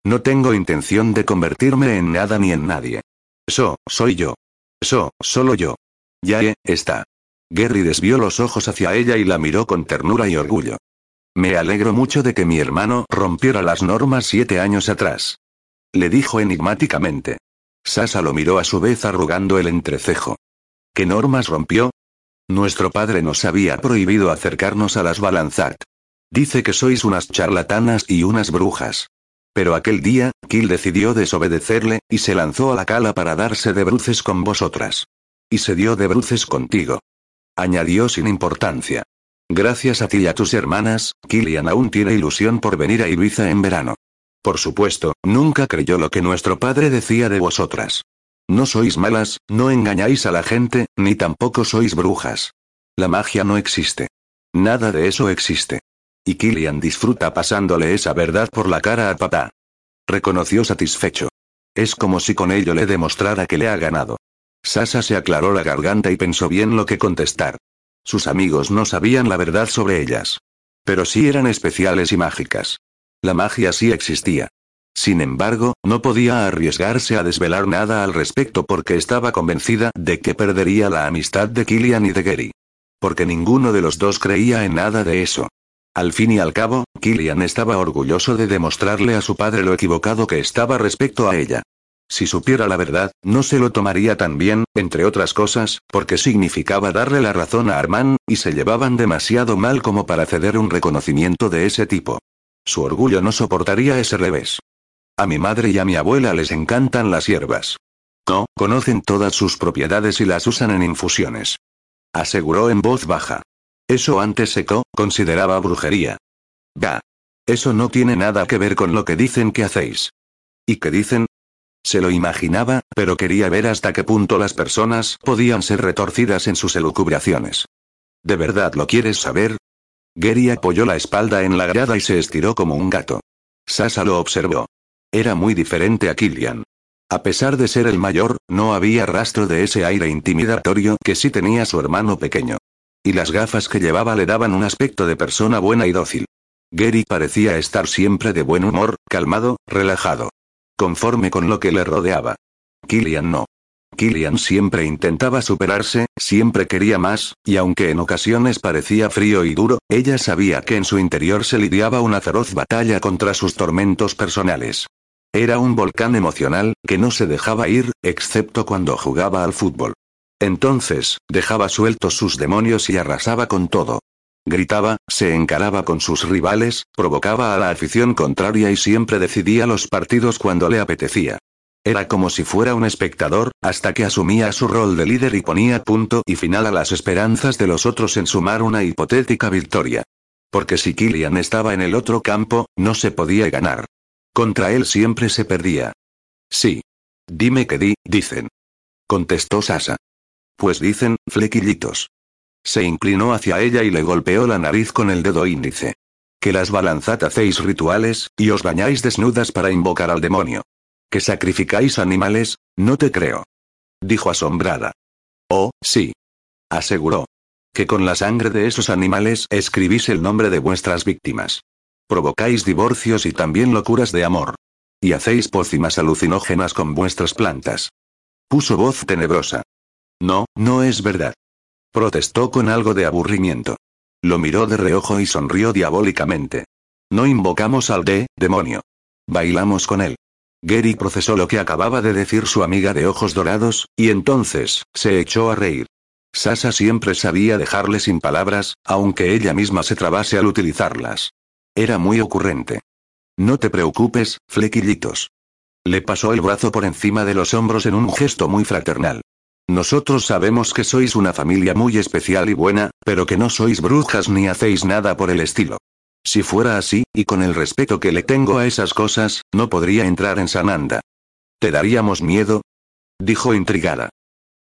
No tengo intención de convertirme en nada ni en nadie. Eso, soy yo. Eso, solo yo. Ya está. Gary desvió los ojos hacia ella y la miró con ternura y orgullo. Me alegro mucho de que mi hermano rompiera las normas siete años atrás. Le dijo enigmáticamente. Sasa lo miró a su vez arrugando el entrecejo. ¿Qué normas rompió? Nuestro padre nos había prohibido acercarnos a las Balanzat. Dice que sois unas charlatanas y unas brujas. Pero aquel día, Kill decidió desobedecerle, y se lanzó a la cala para darse de bruces con vosotras. Y se dio de bruces contigo. Añadió sin importancia. Gracias a ti y a tus hermanas, Killian aún tiene ilusión por venir a Ibiza en verano. Por supuesto, nunca creyó lo que nuestro padre decía de vosotras. No sois malas, no engañáis a la gente, ni tampoco sois brujas. La magia no existe. Nada de eso existe. Y Killian disfruta pasándole esa verdad por la cara a papá. Reconoció satisfecho. Es como si con ello le demostrara que le ha ganado. Sasa se aclaró la garganta y pensó bien lo que contestar. Sus amigos no sabían la verdad sobre ellas. Pero sí eran especiales y mágicas. La magia sí existía. Sin embargo, no podía arriesgarse a desvelar nada al respecto porque estaba convencida de que perdería la amistad de Killian y de Gary. Porque ninguno de los dos creía en nada de eso. Al fin y al cabo, Killian estaba orgulloso de demostrarle a su padre lo equivocado que estaba respecto a ella. Si supiera la verdad, no se lo tomaría tan bien, entre otras cosas, porque significaba darle la razón a Armand, y se llevaban demasiado mal como para ceder un reconocimiento de ese tipo. Su orgullo no soportaría ese revés. A mi madre y a mi abuela les encantan las hierbas. No, conocen todas sus propiedades y las usan en infusiones. Aseguró en voz baja. Eso antes secó, consideraba brujería. Ga. Eso no tiene nada que ver con lo que dicen que hacéis. ¿Y qué dicen? Se lo imaginaba, pero quería ver hasta qué punto las personas podían ser retorcidas en sus elucubraciones. ¿De verdad lo quieres saber? Gary apoyó la espalda en la grada y se estiró como un gato. Sasa lo observó. Era muy diferente a Killian. A pesar de ser el mayor, no había rastro de ese aire intimidatorio que sí tenía su hermano pequeño. Y las gafas que llevaba le daban un aspecto de persona buena y dócil. Gary parecía estar siempre de buen humor, calmado, relajado. Conforme con lo que le rodeaba. Killian no. Killian siempre intentaba superarse, siempre quería más, y aunque en ocasiones parecía frío y duro, ella sabía que en su interior se lidiaba una feroz batalla contra sus tormentos personales. Era un volcán emocional, que no se dejaba ir, excepto cuando jugaba al fútbol. Entonces, dejaba sueltos sus demonios y arrasaba con todo. Gritaba, se encaraba con sus rivales, provocaba a la afición contraria y siempre decidía los partidos cuando le apetecía. Era como si fuera un espectador, hasta que asumía su rol de líder y ponía punto y final a las esperanzas de los otros en sumar una hipotética victoria. Porque si Killian estaba en el otro campo, no se podía ganar. Contra él siempre se perdía. Sí. Dime que di, dicen. Contestó Sasa. Pues dicen, flequillitos. Se inclinó hacia ella y le golpeó la nariz con el dedo índice. Que las balanzat hacéis rituales, y os bañáis desnudas para invocar al demonio. Que sacrificáis animales, no te creo. Dijo asombrada. Oh, sí. Aseguró. Que con la sangre de esos animales escribís el nombre de vuestras víctimas. Provocáis divorcios y también locuras de amor. Y hacéis pócimas alucinógenas con vuestras plantas. Puso voz tenebrosa. No, no es verdad. Protestó con algo de aburrimiento. Lo miró de reojo y sonrió diabólicamente. No invocamos al de, demonio. Bailamos con él. Gary procesó lo que acababa de decir su amiga de ojos dorados, y entonces, se echó a reír. Sasa siempre sabía dejarle sin palabras, aunque ella misma se trabase al utilizarlas. Era muy ocurrente. No te preocupes, flequillitos. Le pasó el brazo por encima de los hombros en un gesto muy fraternal. Nosotros sabemos que sois una familia muy especial y buena, pero que no sois brujas ni hacéis nada por el estilo. Si fuera así, y con el respeto que le tengo a esas cosas, no podría entrar en Sananda. ¿Te daríamos miedo? Dijo intrigada.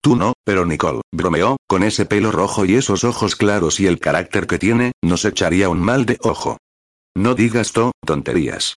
Tú no, pero Nicole, bromeó, con ese pelo rojo y esos ojos claros y el carácter que tiene, nos echaría un mal de ojo. No digas to, tonterías.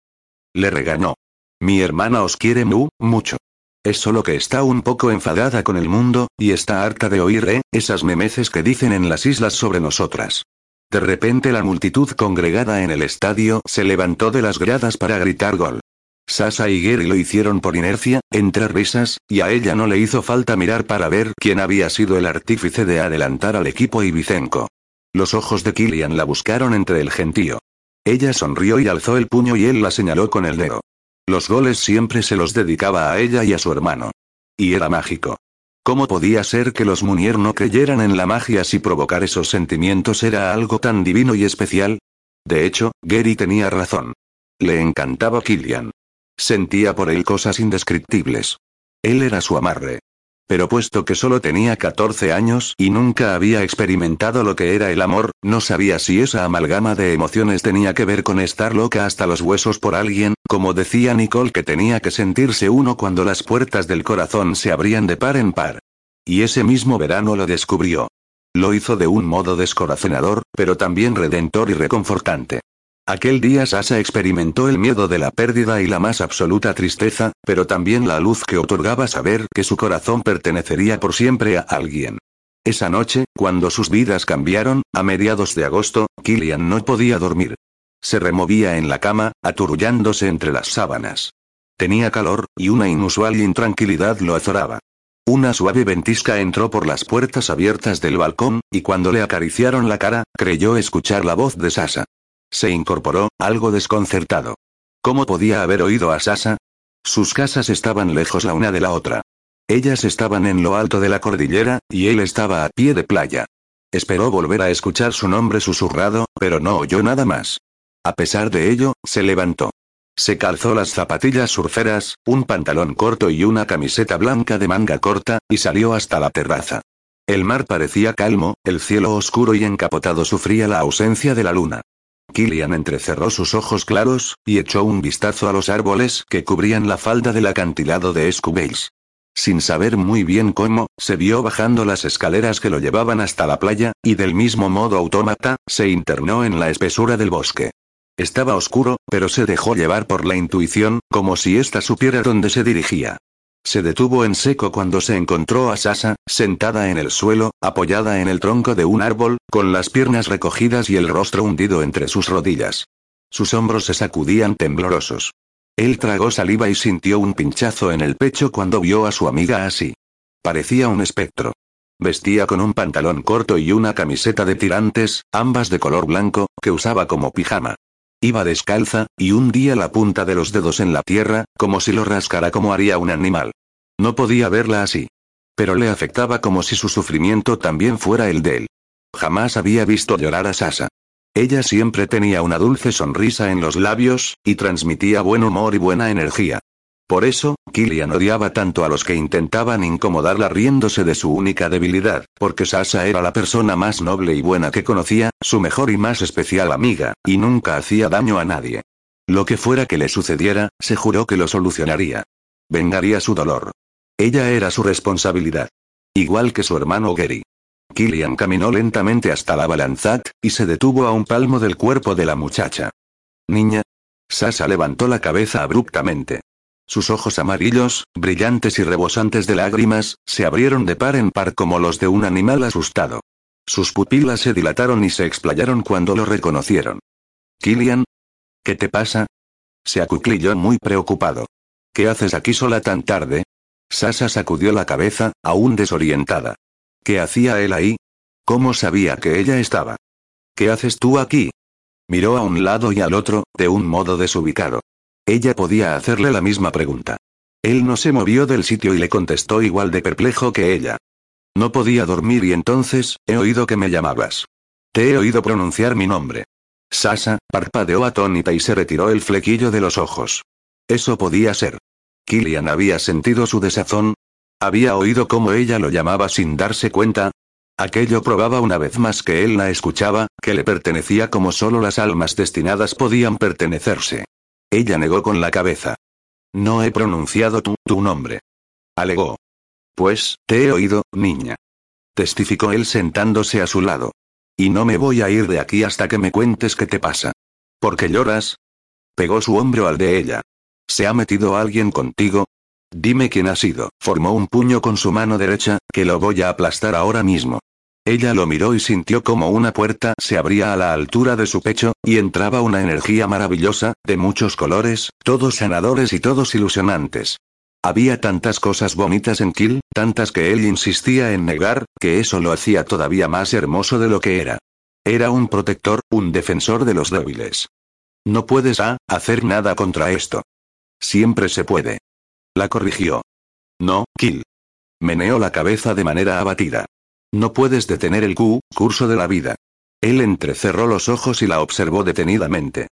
Le regañó. Mi hermana os quiere mu, mucho. Es solo que está un poco enfadada con el mundo, y está harta de oír, eh, esas memeces que dicen en las islas sobre nosotras. De repente la multitud congregada en el estadio se levantó de las gradas para gritar gol. Sasa y Gary lo hicieron por inercia, entre risas, y a ella no le hizo falta mirar para ver quién había sido el artífice de adelantar al equipo ibicenco. Los ojos de Killian la buscaron entre el gentío. Ella sonrió y alzó el puño y él la señaló con el dedo. Los goles siempre se los dedicaba a ella y a su hermano. Y era mágico. ¿Cómo podía ser que los Munier no creyeran en la magia si provocar esos sentimientos era algo tan divino y especial? De hecho, Gary tenía razón. Le encantaba Killian. Sentía por él cosas indescriptibles. Él era su amarre. Pero puesto que solo tenía 14 años y nunca había experimentado lo que era el amor, no sabía si esa amalgama de emociones tenía que ver con estar loca hasta los huesos por alguien, como decía Nicole que tenía que sentirse uno cuando las puertas del corazón se abrían de par en par. Y ese mismo verano lo descubrió. Lo hizo de un modo descorazonador, pero también redentor y reconfortante. Aquel día Sasa experimentó el miedo de la pérdida y la más absoluta tristeza, pero también la luz que otorgaba saber que su corazón pertenecería por siempre a alguien. Esa noche, cuando sus vidas cambiaron, a mediados de agosto, Killian no podía dormir. Se removía en la cama, aturullándose entre las sábanas. Tenía calor, y una inusual intranquilidad lo azoraba. Una suave ventisca entró por las puertas abiertas del balcón, y cuando le acariciaron la cara, creyó escuchar la voz de Sasa. Se incorporó, algo desconcertado. ¿Cómo podía haber oído a Sasa? Sus casas estaban lejos la una de la otra. Ellas estaban en lo alto de la cordillera, y él estaba a pie de playa. Esperó volver a escuchar su nombre susurrado, pero no oyó nada más. A pesar de ello, se levantó. Se calzó las zapatillas surferas, un pantalón corto y una camiseta blanca de manga corta, y salió hasta la terraza. El mar parecía calmo, el cielo oscuro y encapotado sufría la ausencia de la luna. Killian entrecerró sus ojos claros, y echó un vistazo a los árboles que cubrían la falda del acantilado de Escubéis. Sin saber muy bien cómo, se vio bajando las escaleras que lo llevaban hasta la playa, y del mismo modo autómata, se internó en la espesura del bosque. Estaba oscuro, pero se dejó llevar por la intuición, como si ésta supiera dónde se dirigía. Se detuvo en seco cuando se encontró a Sasa, sentada en el suelo, apoyada en el tronco de un árbol, con las piernas recogidas y el rostro hundido entre sus rodillas. Sus hombros se sacudían temblorosos. Él tragó saliva y sintió un pinchazo en el pecho cuando vio a su amiga así. Parecía un espectro. Vestía con un pantalón corto y una camiseta de tirantes, ambas de color blanco, que usaba como pijama. Iba descalza, y hundía la punta de los dedos en la tierra, como si lo rascara como haría un animal. No podía verla así. Pero le afectaba como si su sufrimiento también fuera el de él. Jamás había visto llorar a Sasa. Ella siempre tenía una dulce sonrisa en los labios, y transmitía buen humor y buena energía. Por eso, Killian odiaba tanto a los que intentaban incomodarla riéndose de su única debilidad, porque Sasa era la persona más noble y buena que conocía, su mejor y más especial amiga, y nunca hacía daño a nadie. Lo que fuera que le sucediera, se juró que lo solucionaría. Vengaría su dolor. Ella era su responsabilidad. Igual que su hermano Gary. Killian caminó lentamente hasta la balanzat, y se detuvo a un palmo del cuerpo de la muchacha. Niña. Sasa levantó la cabeza abruptamente. Sus ojos amarillos, brillantes y rebosantes de lágrimas, se abrieron de par en par como los de un animal asustado. Sus pupilas se dilataron y se explayaron cuando lo reconocieron. Killian. ¿Qué te pasa? Se acuclilló muy preocupado. ¿Qué haces aquí sola tan tarde? Sasa sacudió la cabeza, aún desorientada. ¿Qué hacía él ahí? ¿Cómo sabía que ella estaba? ¿Qué haces tú aquí? Miró a un lado y al otro, de un modo desubicado. Ella podía hacerle la misma pregunta. Él no se movió del sitio y le contestó igual de perplejo que ella. No podía dormir y entonces, he oído que me llamabas. Te he oído pronunciar mi nombre. Sasa, parpadeó atónita y se retiró el flequillo de los ojos. Eso podía ser. Killian había sentido su desazón. Había oído cómo ella lo llamaba sin darse cuenta. Aquello probaba una vez más que él la escuchaba, que le pertenecía como solo las almas destinadas podían pertenecerse. Ella negó con la cabeza. No he pronunciado tu, tu nombre. Alegó. Pues, te he oído, niña. Testificó él sentándose a su lado. Y no me voy a ir de aquí hasta que me cuentes qué te pasa. ¿Por qué lloras? Pegó su hombro al de ella. ¿Se ha metido alguien contigo? Dime quién ha sido. Formó un puño con su mano derecha, que lo voy a aplastar ahora mismo. Ella lo miró y sintió como una puerta se abría a la altura de su pecho, y entraba una energía maravillosa, de muchos colores, todos sanadores y todos ilusionantes. Había tantas cosas bonitas en Kill, tantas que él insistía en negar, que eso lo hacía todavía más hermoso de lo que era. Era un protector, un defensor de los débiles. No puedes a, hacer nada contra esto. Siempre se puede. La corrigió. No, Kill. Meneó la cabeza de manera abatida. No puedes detener el Q, curso de la vida. Él entrecerró los ojos y la observó detenidamente.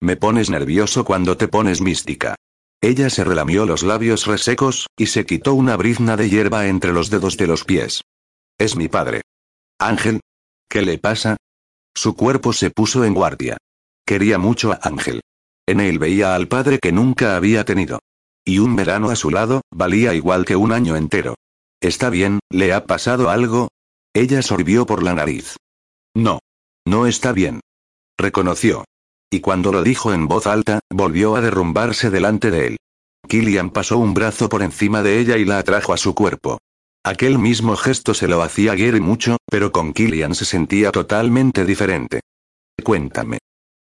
Me pones nervioso cuando te pones mística. Ella se relamió los labios resecos, y se quitó una brizna de hierba entre los dedos de los pies. Es mi padre. Ángel. ¿Qué le pasa? Su cuerpo se puso en guardia. Quería mucho a Ángel. En él veía al padre que nunca había tenido. Y un verano a su lado, valía igual que un año entero. ¿Está bien? ¿Le ha pasado algo? Ella sorbió por la nariz. No. No está bien. Reconoció. Y cuando lo dijo en voz alta, volvió a derrumbarse delante de él. Killian pasó un brazo por encima de ella y la atrajo a su cuerpo. Aquel mismo gesto se lo hacía Gary mucho, pero con Killian se sentía totalmente diferente. Cuéntame.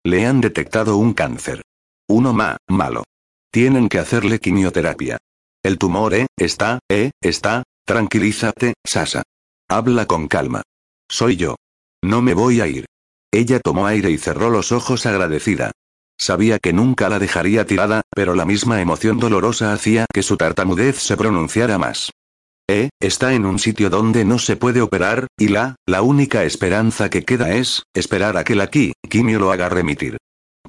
Le han detectado un cáncer. Uno ma, malo. Tienen que hacerle quimioterapia. El tumor, eh, está, eh, está, tranquilízate, Sasa. Habla con calma. Soy yo. No me voy a ir. Ella tomó aire y cerró los ojos agradecida. Sabía que nunca la dejaría tirada, pero la misma emoción dolorosa hacía que su tartamudez se pronunciara más. Eh, está en un sitio donde no se puede operar, y la, la única esperanza que queda es, esperar a que la Ki, Kimio lo haga remitir.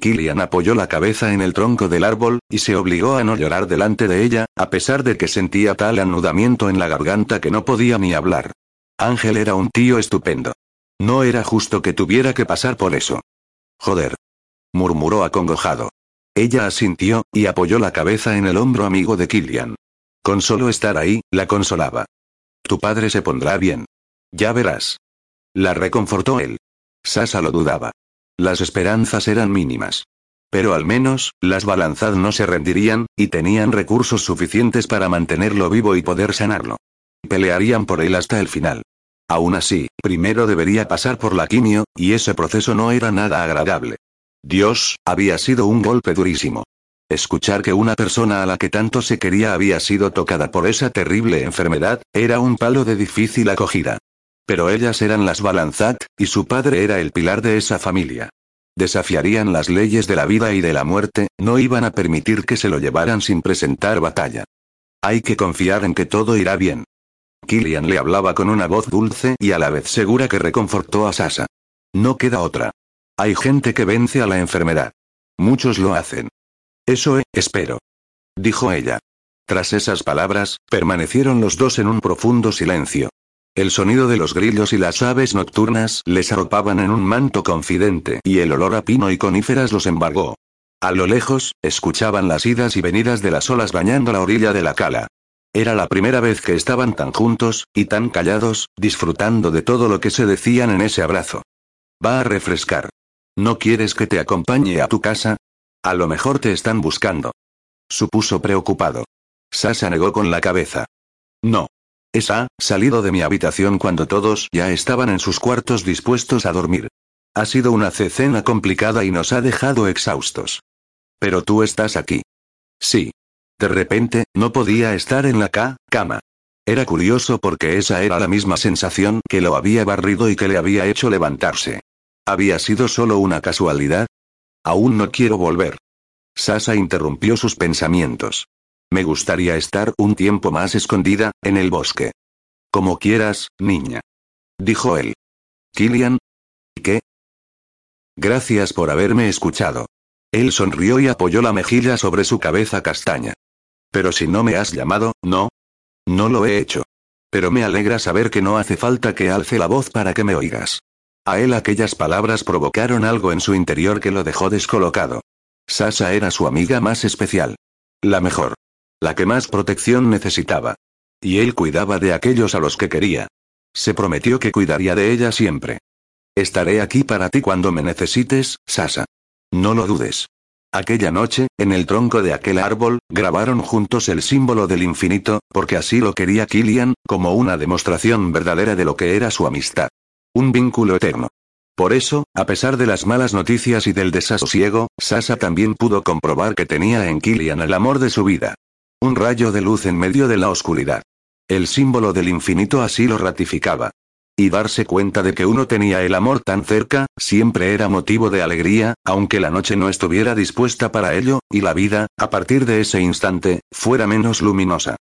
Killian apoyó la cabeza en el tronco del árbol, y se obligó a no llorar delante de ella, a pesar de que sentía tal anudamiento en la garganta que no podía ni hablar. Ángel era un tío estupendo. No era justo que tuviera que pasar por eso. Joder. murmuró acongojado. Ella asintió, y apoyó la cabeza en el hombro amigo de Killian. Con solo estar ahí, la consolaba. Tu padre se pondrá bien. Ya verás. La reconfortó él. Sasa lo dudaba. Las esperanzas eran mínimas. Pero al menos, las balanzas no se rendirían, y tenían recursos suficientes para mantenerlo vivo y poder sanarlo. Pelearían por él hasta el final. Aún así, primero debería pasar por la quimio, y ese proceso no era nada agradable. Dios, había sido un golpe durísimo. Escuchar que una persona a la que tanto se quería había sido tocada por esa terrible enfermedad, era un palo de difícil acogida. Pero ellas eran las Balanzat, y su padre era el pilar de esa familia. Desafiarían las leyes de la vida y de la muerte, no iban a permitir que se lo llevaran sin presentar batalla. Hay que confiar en que todo irá bien. Killian le hablaba con una voz dulce y a la vez segura que reconfortó a Sasa. No queda otra. Hay gente que vence a la enfermedad. Muchos lo hacen. Eso, espero. Dijo ella. Tras esas palabras, permanecieron los dos en un profundo silencio. El sonido de los grillos y las aves nocturnas les arropaban en un manto confidente y el olor a pino y coníferas los embargó. A lo lejos, escuchaban las idas y venidas de las olas bañando la orilla de la cala. Era la primera vez que estaban tan juntos, y tan callados, disfrutando de todo lo que se decían en ese abrazo. Va a refrescar. ¿No quieres que te acompañe a tu casa? A lo mejor te están buscando. Supuso preocupado. Sasa negó con la cabeza. No. Esa, salido de mi habitación cuando todos ya estaban en sus cuartos dispuestos a dormir. Ha sido una cecena complicada y nos ha dejado exhaustos. Pero tú estás aquí. Sí. De repente, no podía estar en la ca cama. Era curioso porque esa era la misma sensación que lo había barrido y que le había hecho levantarse. ¿Había sido solo una casualidad? Aún no quiero volver. Sasa interrumpió sus pensamientos. Me gustaría estar un tiempo más escondida, en el bosque. Como quieras, niña. Dijo él. Killian. ¿Qué? Gracias por haberme escuchado. Él sonrió y apoyó la mejilla sobre su cabeza castaña. Pero si no me has llamado, no. No lo he hecho. Pero me alegra saber que no hace falta que alce la voz para que me oigas. A él aquellas palabras provocaron algo en su interior que lo dejó descolocado. Sasa era su amiga más especial. La mejor. La que más protección necesitaba. Y él cuidaba de aquellos a los que quería. Se prometió que cuidaría de ella siempre. Estaré aquí para ti cuando me necesites, Sasa. No lo dudes. Aquella noche, en el tronco de aquel árbol, grabaron juntos el símbolo del infinito, porque así lo quería Killian, como una demostración verdadera de lo que era su amistad. Un vínculo eterno. Por eso, a pesar de las malas noticias y del desasosiego, Sasa también pudo comprobar que tenía en Killian el amor de su vida. Un rayo de luz en medio de la oscuridad. El símbolo del infinito así lo ratificaba. Y darse cuenta de que uno tenía el amor tan cerca, siempre era motivo de alegría, aunque la noche no estuviera dispuesta para ello, y la vida, a partir de ese instante, fuera menos luminosa.